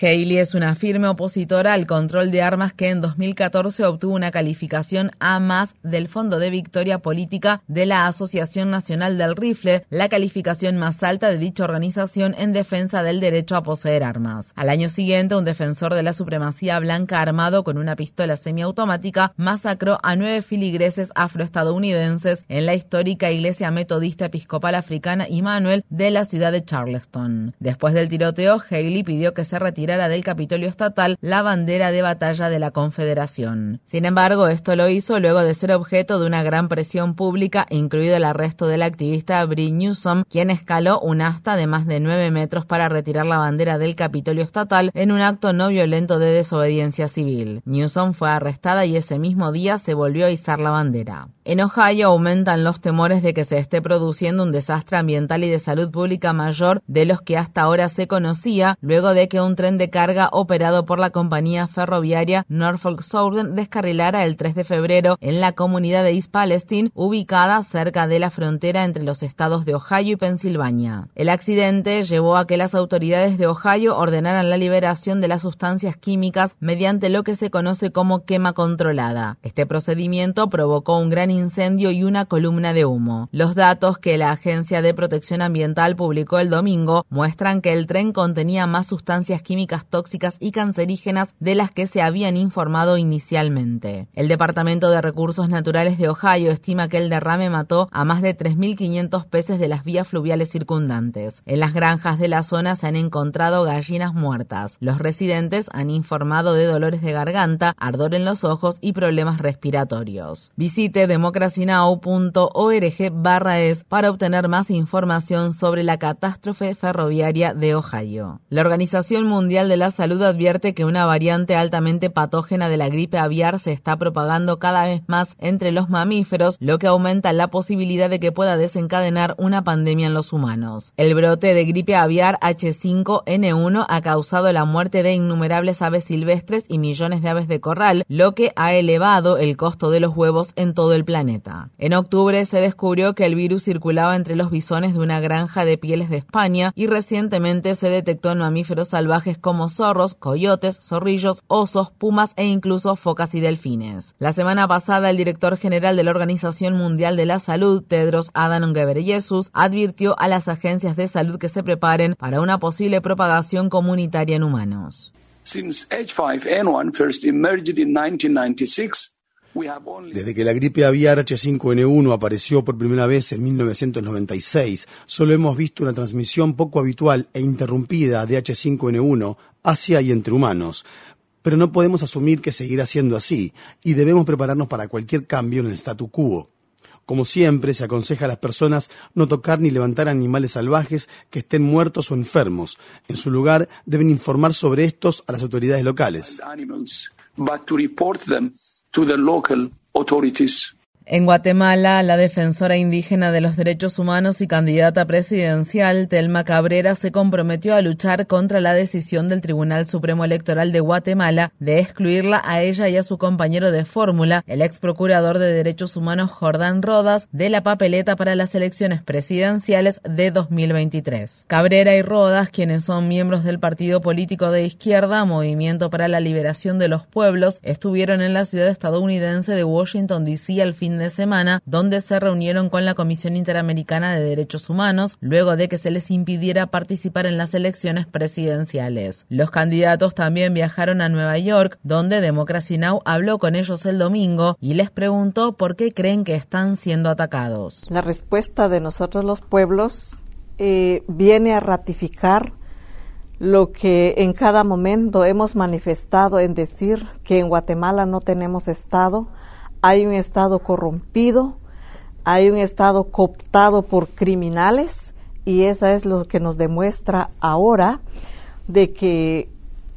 Haley es una firme opositora al control de armas que en 2014 obtuvo una calificación A más del Fondo de Victoria Política de la Asociación Nacional del Rifle, la calificación más alta de dicha organización en defensa del derecho a poseer armas. Al año siguiente, un defensor de la supremacía blanca armado con una pistola semiautomática masacró a nueve filigreses afroestadounidenses en la histórica Iglesia Metodista Episcopal Africana Immanuel de la ciudad de Charleston. Después del tiroteo, Haley pidió que se retirara del Capitolio Estatal la bandera de batalla de la Confederación. Sin embargo, esto lo hizo luego de ser objeto de una gran presión pública, incluido el arresto del activista Brie Newsom, quien escaló un asta de más de 9 metros para retirar la bandera del Capitolio Estatal en un acto no violento de desobediencia civil. Newsom fue arrestada y ese mismo día se volvió a izar la bandera. En Ohio aumentan los temores de que se esté produciendo un desastre ambiental y de salud pública mayor de los que hasta ahora se conocía, luego de que un tren de carga operado por la compañía ferroviaria Norfolk Southern descarrilara el 3 de febrero en la comunidad de East Palestine, ubicada cerca de la frontera entre los estados de Ohio y Pensilvania. El accidente llevó a que las autoridades de Ohio ordenaran la liberación de las sustancias químicas mediante lo que se conoce como quema controlada. Este procedimiento provocó un gran incendio y una columna de humo. Los datos que la Agencia de Protección Ambiental publicó el domingo muestran que el tren contenía más sustancias químicas tóxicas y cancerígenas de las que se habían informado inicialmente. El Departamento de Recursos Naturales de Ohio estima que el derrame mató a más de 3.500 peces de las vías fluviales circundantes. En las granjas de la zona se han encontrado gallinas muertas. Los residentes han informado de dolores de garganta, ardor en los ojos y problemas respiratorios. Visite democracynow.org barra es para obtener más información sobre la catástrofe ferroviaria de Ohio. La Organización Mundial de la Salud advierte que una variante altamente patógena de la gripe aviar se está propagando cada vez más entre los mamíferos, lo que aumenta la posibilidad de que pueda desencadenar una pandemia en los humanos. El brote de gripe aviar H5N1 ha causado la muerte de innumerables aves silvestres y millones de aves de corral, lo que ha elevado el costo de los huevos en todo el planeta. En octubre se descubrió que el virus circulaba entre los bisones de una granja de pieles de España y recientemente se detectó en mamíferos salvajes como zorros, coyotes, zorrillos, osos, pumas e incluso focas y delfines. La semana pasada el director general de la Organización Mundial de la Salud, Tedros Adhanom Ghebreyesus, advirtió a las agencias de salud que se preparen para una posible propagación comunitaria en humanos. Since H5N1 first emerged in 1996, desde que la gripe aviar H5N1 apareció por primera vez en 1996, solo hemos visto una transmisión poco habitual e interrumpida de H5N1 hacia y entre humanos. Pero no podemos asumir que seguirá siendo así y debemos prepararnos para cualquier cambio en el statu quo. Como siempre, se aconseja a las personas no tocar ni levantar animales salvajes que estén muertos o enfermos. En su lugar, deben informar sobre estos a las autoridades locales. to the local authorities En Guatemala, la defensora indígena de los derechos humanos y candidata presidencial, Telma Cabrera, se comprometió a luchar contra la decisión del Tribunal Supremo Electoral de Guatemala de excluirla a ella y a su compañero de fórmula, el ex procurador de derechos humanos Jordán Rodas, de la papeleta para las elecciones presidenciales de 2023. Cabrera y Rodas, quienes son miembros del partido político de izquierda Movimiento para la Liberación de los Pueblos, estuvieron en la ciudad estadounidense de Washington, D.C. al de semana, donde se reunieron con la Comisión Interamericana de Derechos Humanos, luego de que se les impidiera participar en las elecciones presidenciales. Los candidatos también viajaron a Nueva York, donde Democracy Now! habló con ellos el domingo y les preguntó por qué creen que están siendo atacados. La respuesta de nosotros los pueblos eh, viene a ratificar lo que en cada momento hemos manifestado en decir que en Guatemala no tenemos Estado, hay un Estado corrompido, hay un Estado cooptado por criminales y eso es lo que nos demuestra ahora de que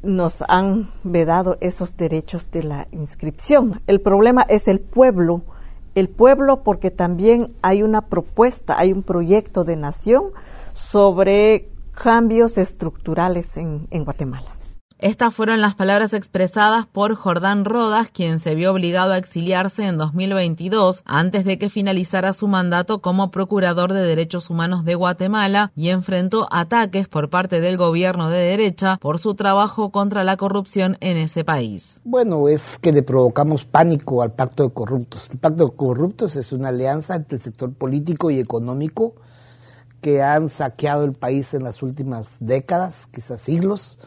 nos han vedado esos derechos de la inscripción. El problema es el pueblo, el pueblo porque también hay una propuesta, hay un proyecto de nación sobre cambios estructurales en, en Guatemala. Estas fueron las palabras expresadas por Jordán Rodas, quien se vio obligado a exiliarse en 2022 antes de que finalizara su mandato como Procurador de Derechos Humanos de Guatemala y enfrentó ataques por parte del gobierno de derecha por su trabajo contra la corrupción en ese país. Bueno, es que le provocamos pánico al Pacto de Corruptos. El Pacto de Corruptos es una alianza entre el sector político y económico que han saqueado el país en las últimas décadas, quizás siglos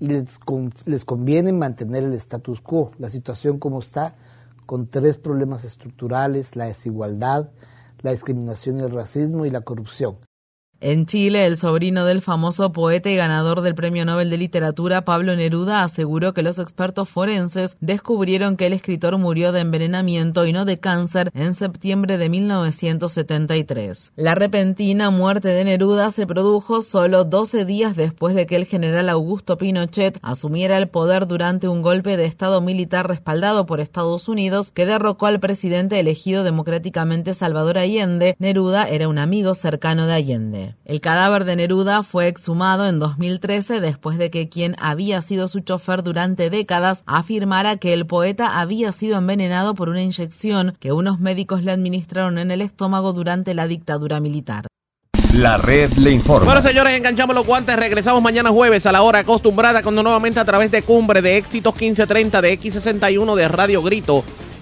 Y les, les conviene mantener el status quo, la situación como está, con tres problemas estructurales, la desigualdad, la discriminación y el racismo y la corrupción. En Chile, el sobrino del famoso poeta y ganador del Premio Nobel de Literatura, Pablo Neruda, aseguró que los expertos forenses descubrieron que el escritor murió de envenenamiento y no de cáncer en septiembre de 1973. La repentina muerte de Neruda se produjo solo 12 días después de que el general Augusto Pinochet asumiera el poder durante un golpe de Estado militar respaldado por Estados Unidos que derrocó al presidente elegido democráticamente Salvador Allende. Neruda era un amigo cercano de Allende. El cadáver de Neruda fue exhumado en 2013 después de que quien había sido su chofer durante décadas afirmara que el poeta había sido envenenado por una inyección que unos médicos le administraron en el estómago durante la dictadura militar. La red le informa. Bueno, señores, enganchamos los guantes. Regresamos mañana jueves a la hora acostumbrada, cuando nuevamente a través de Cumbre, de Éxitos 1530, de X61, de Radio Grito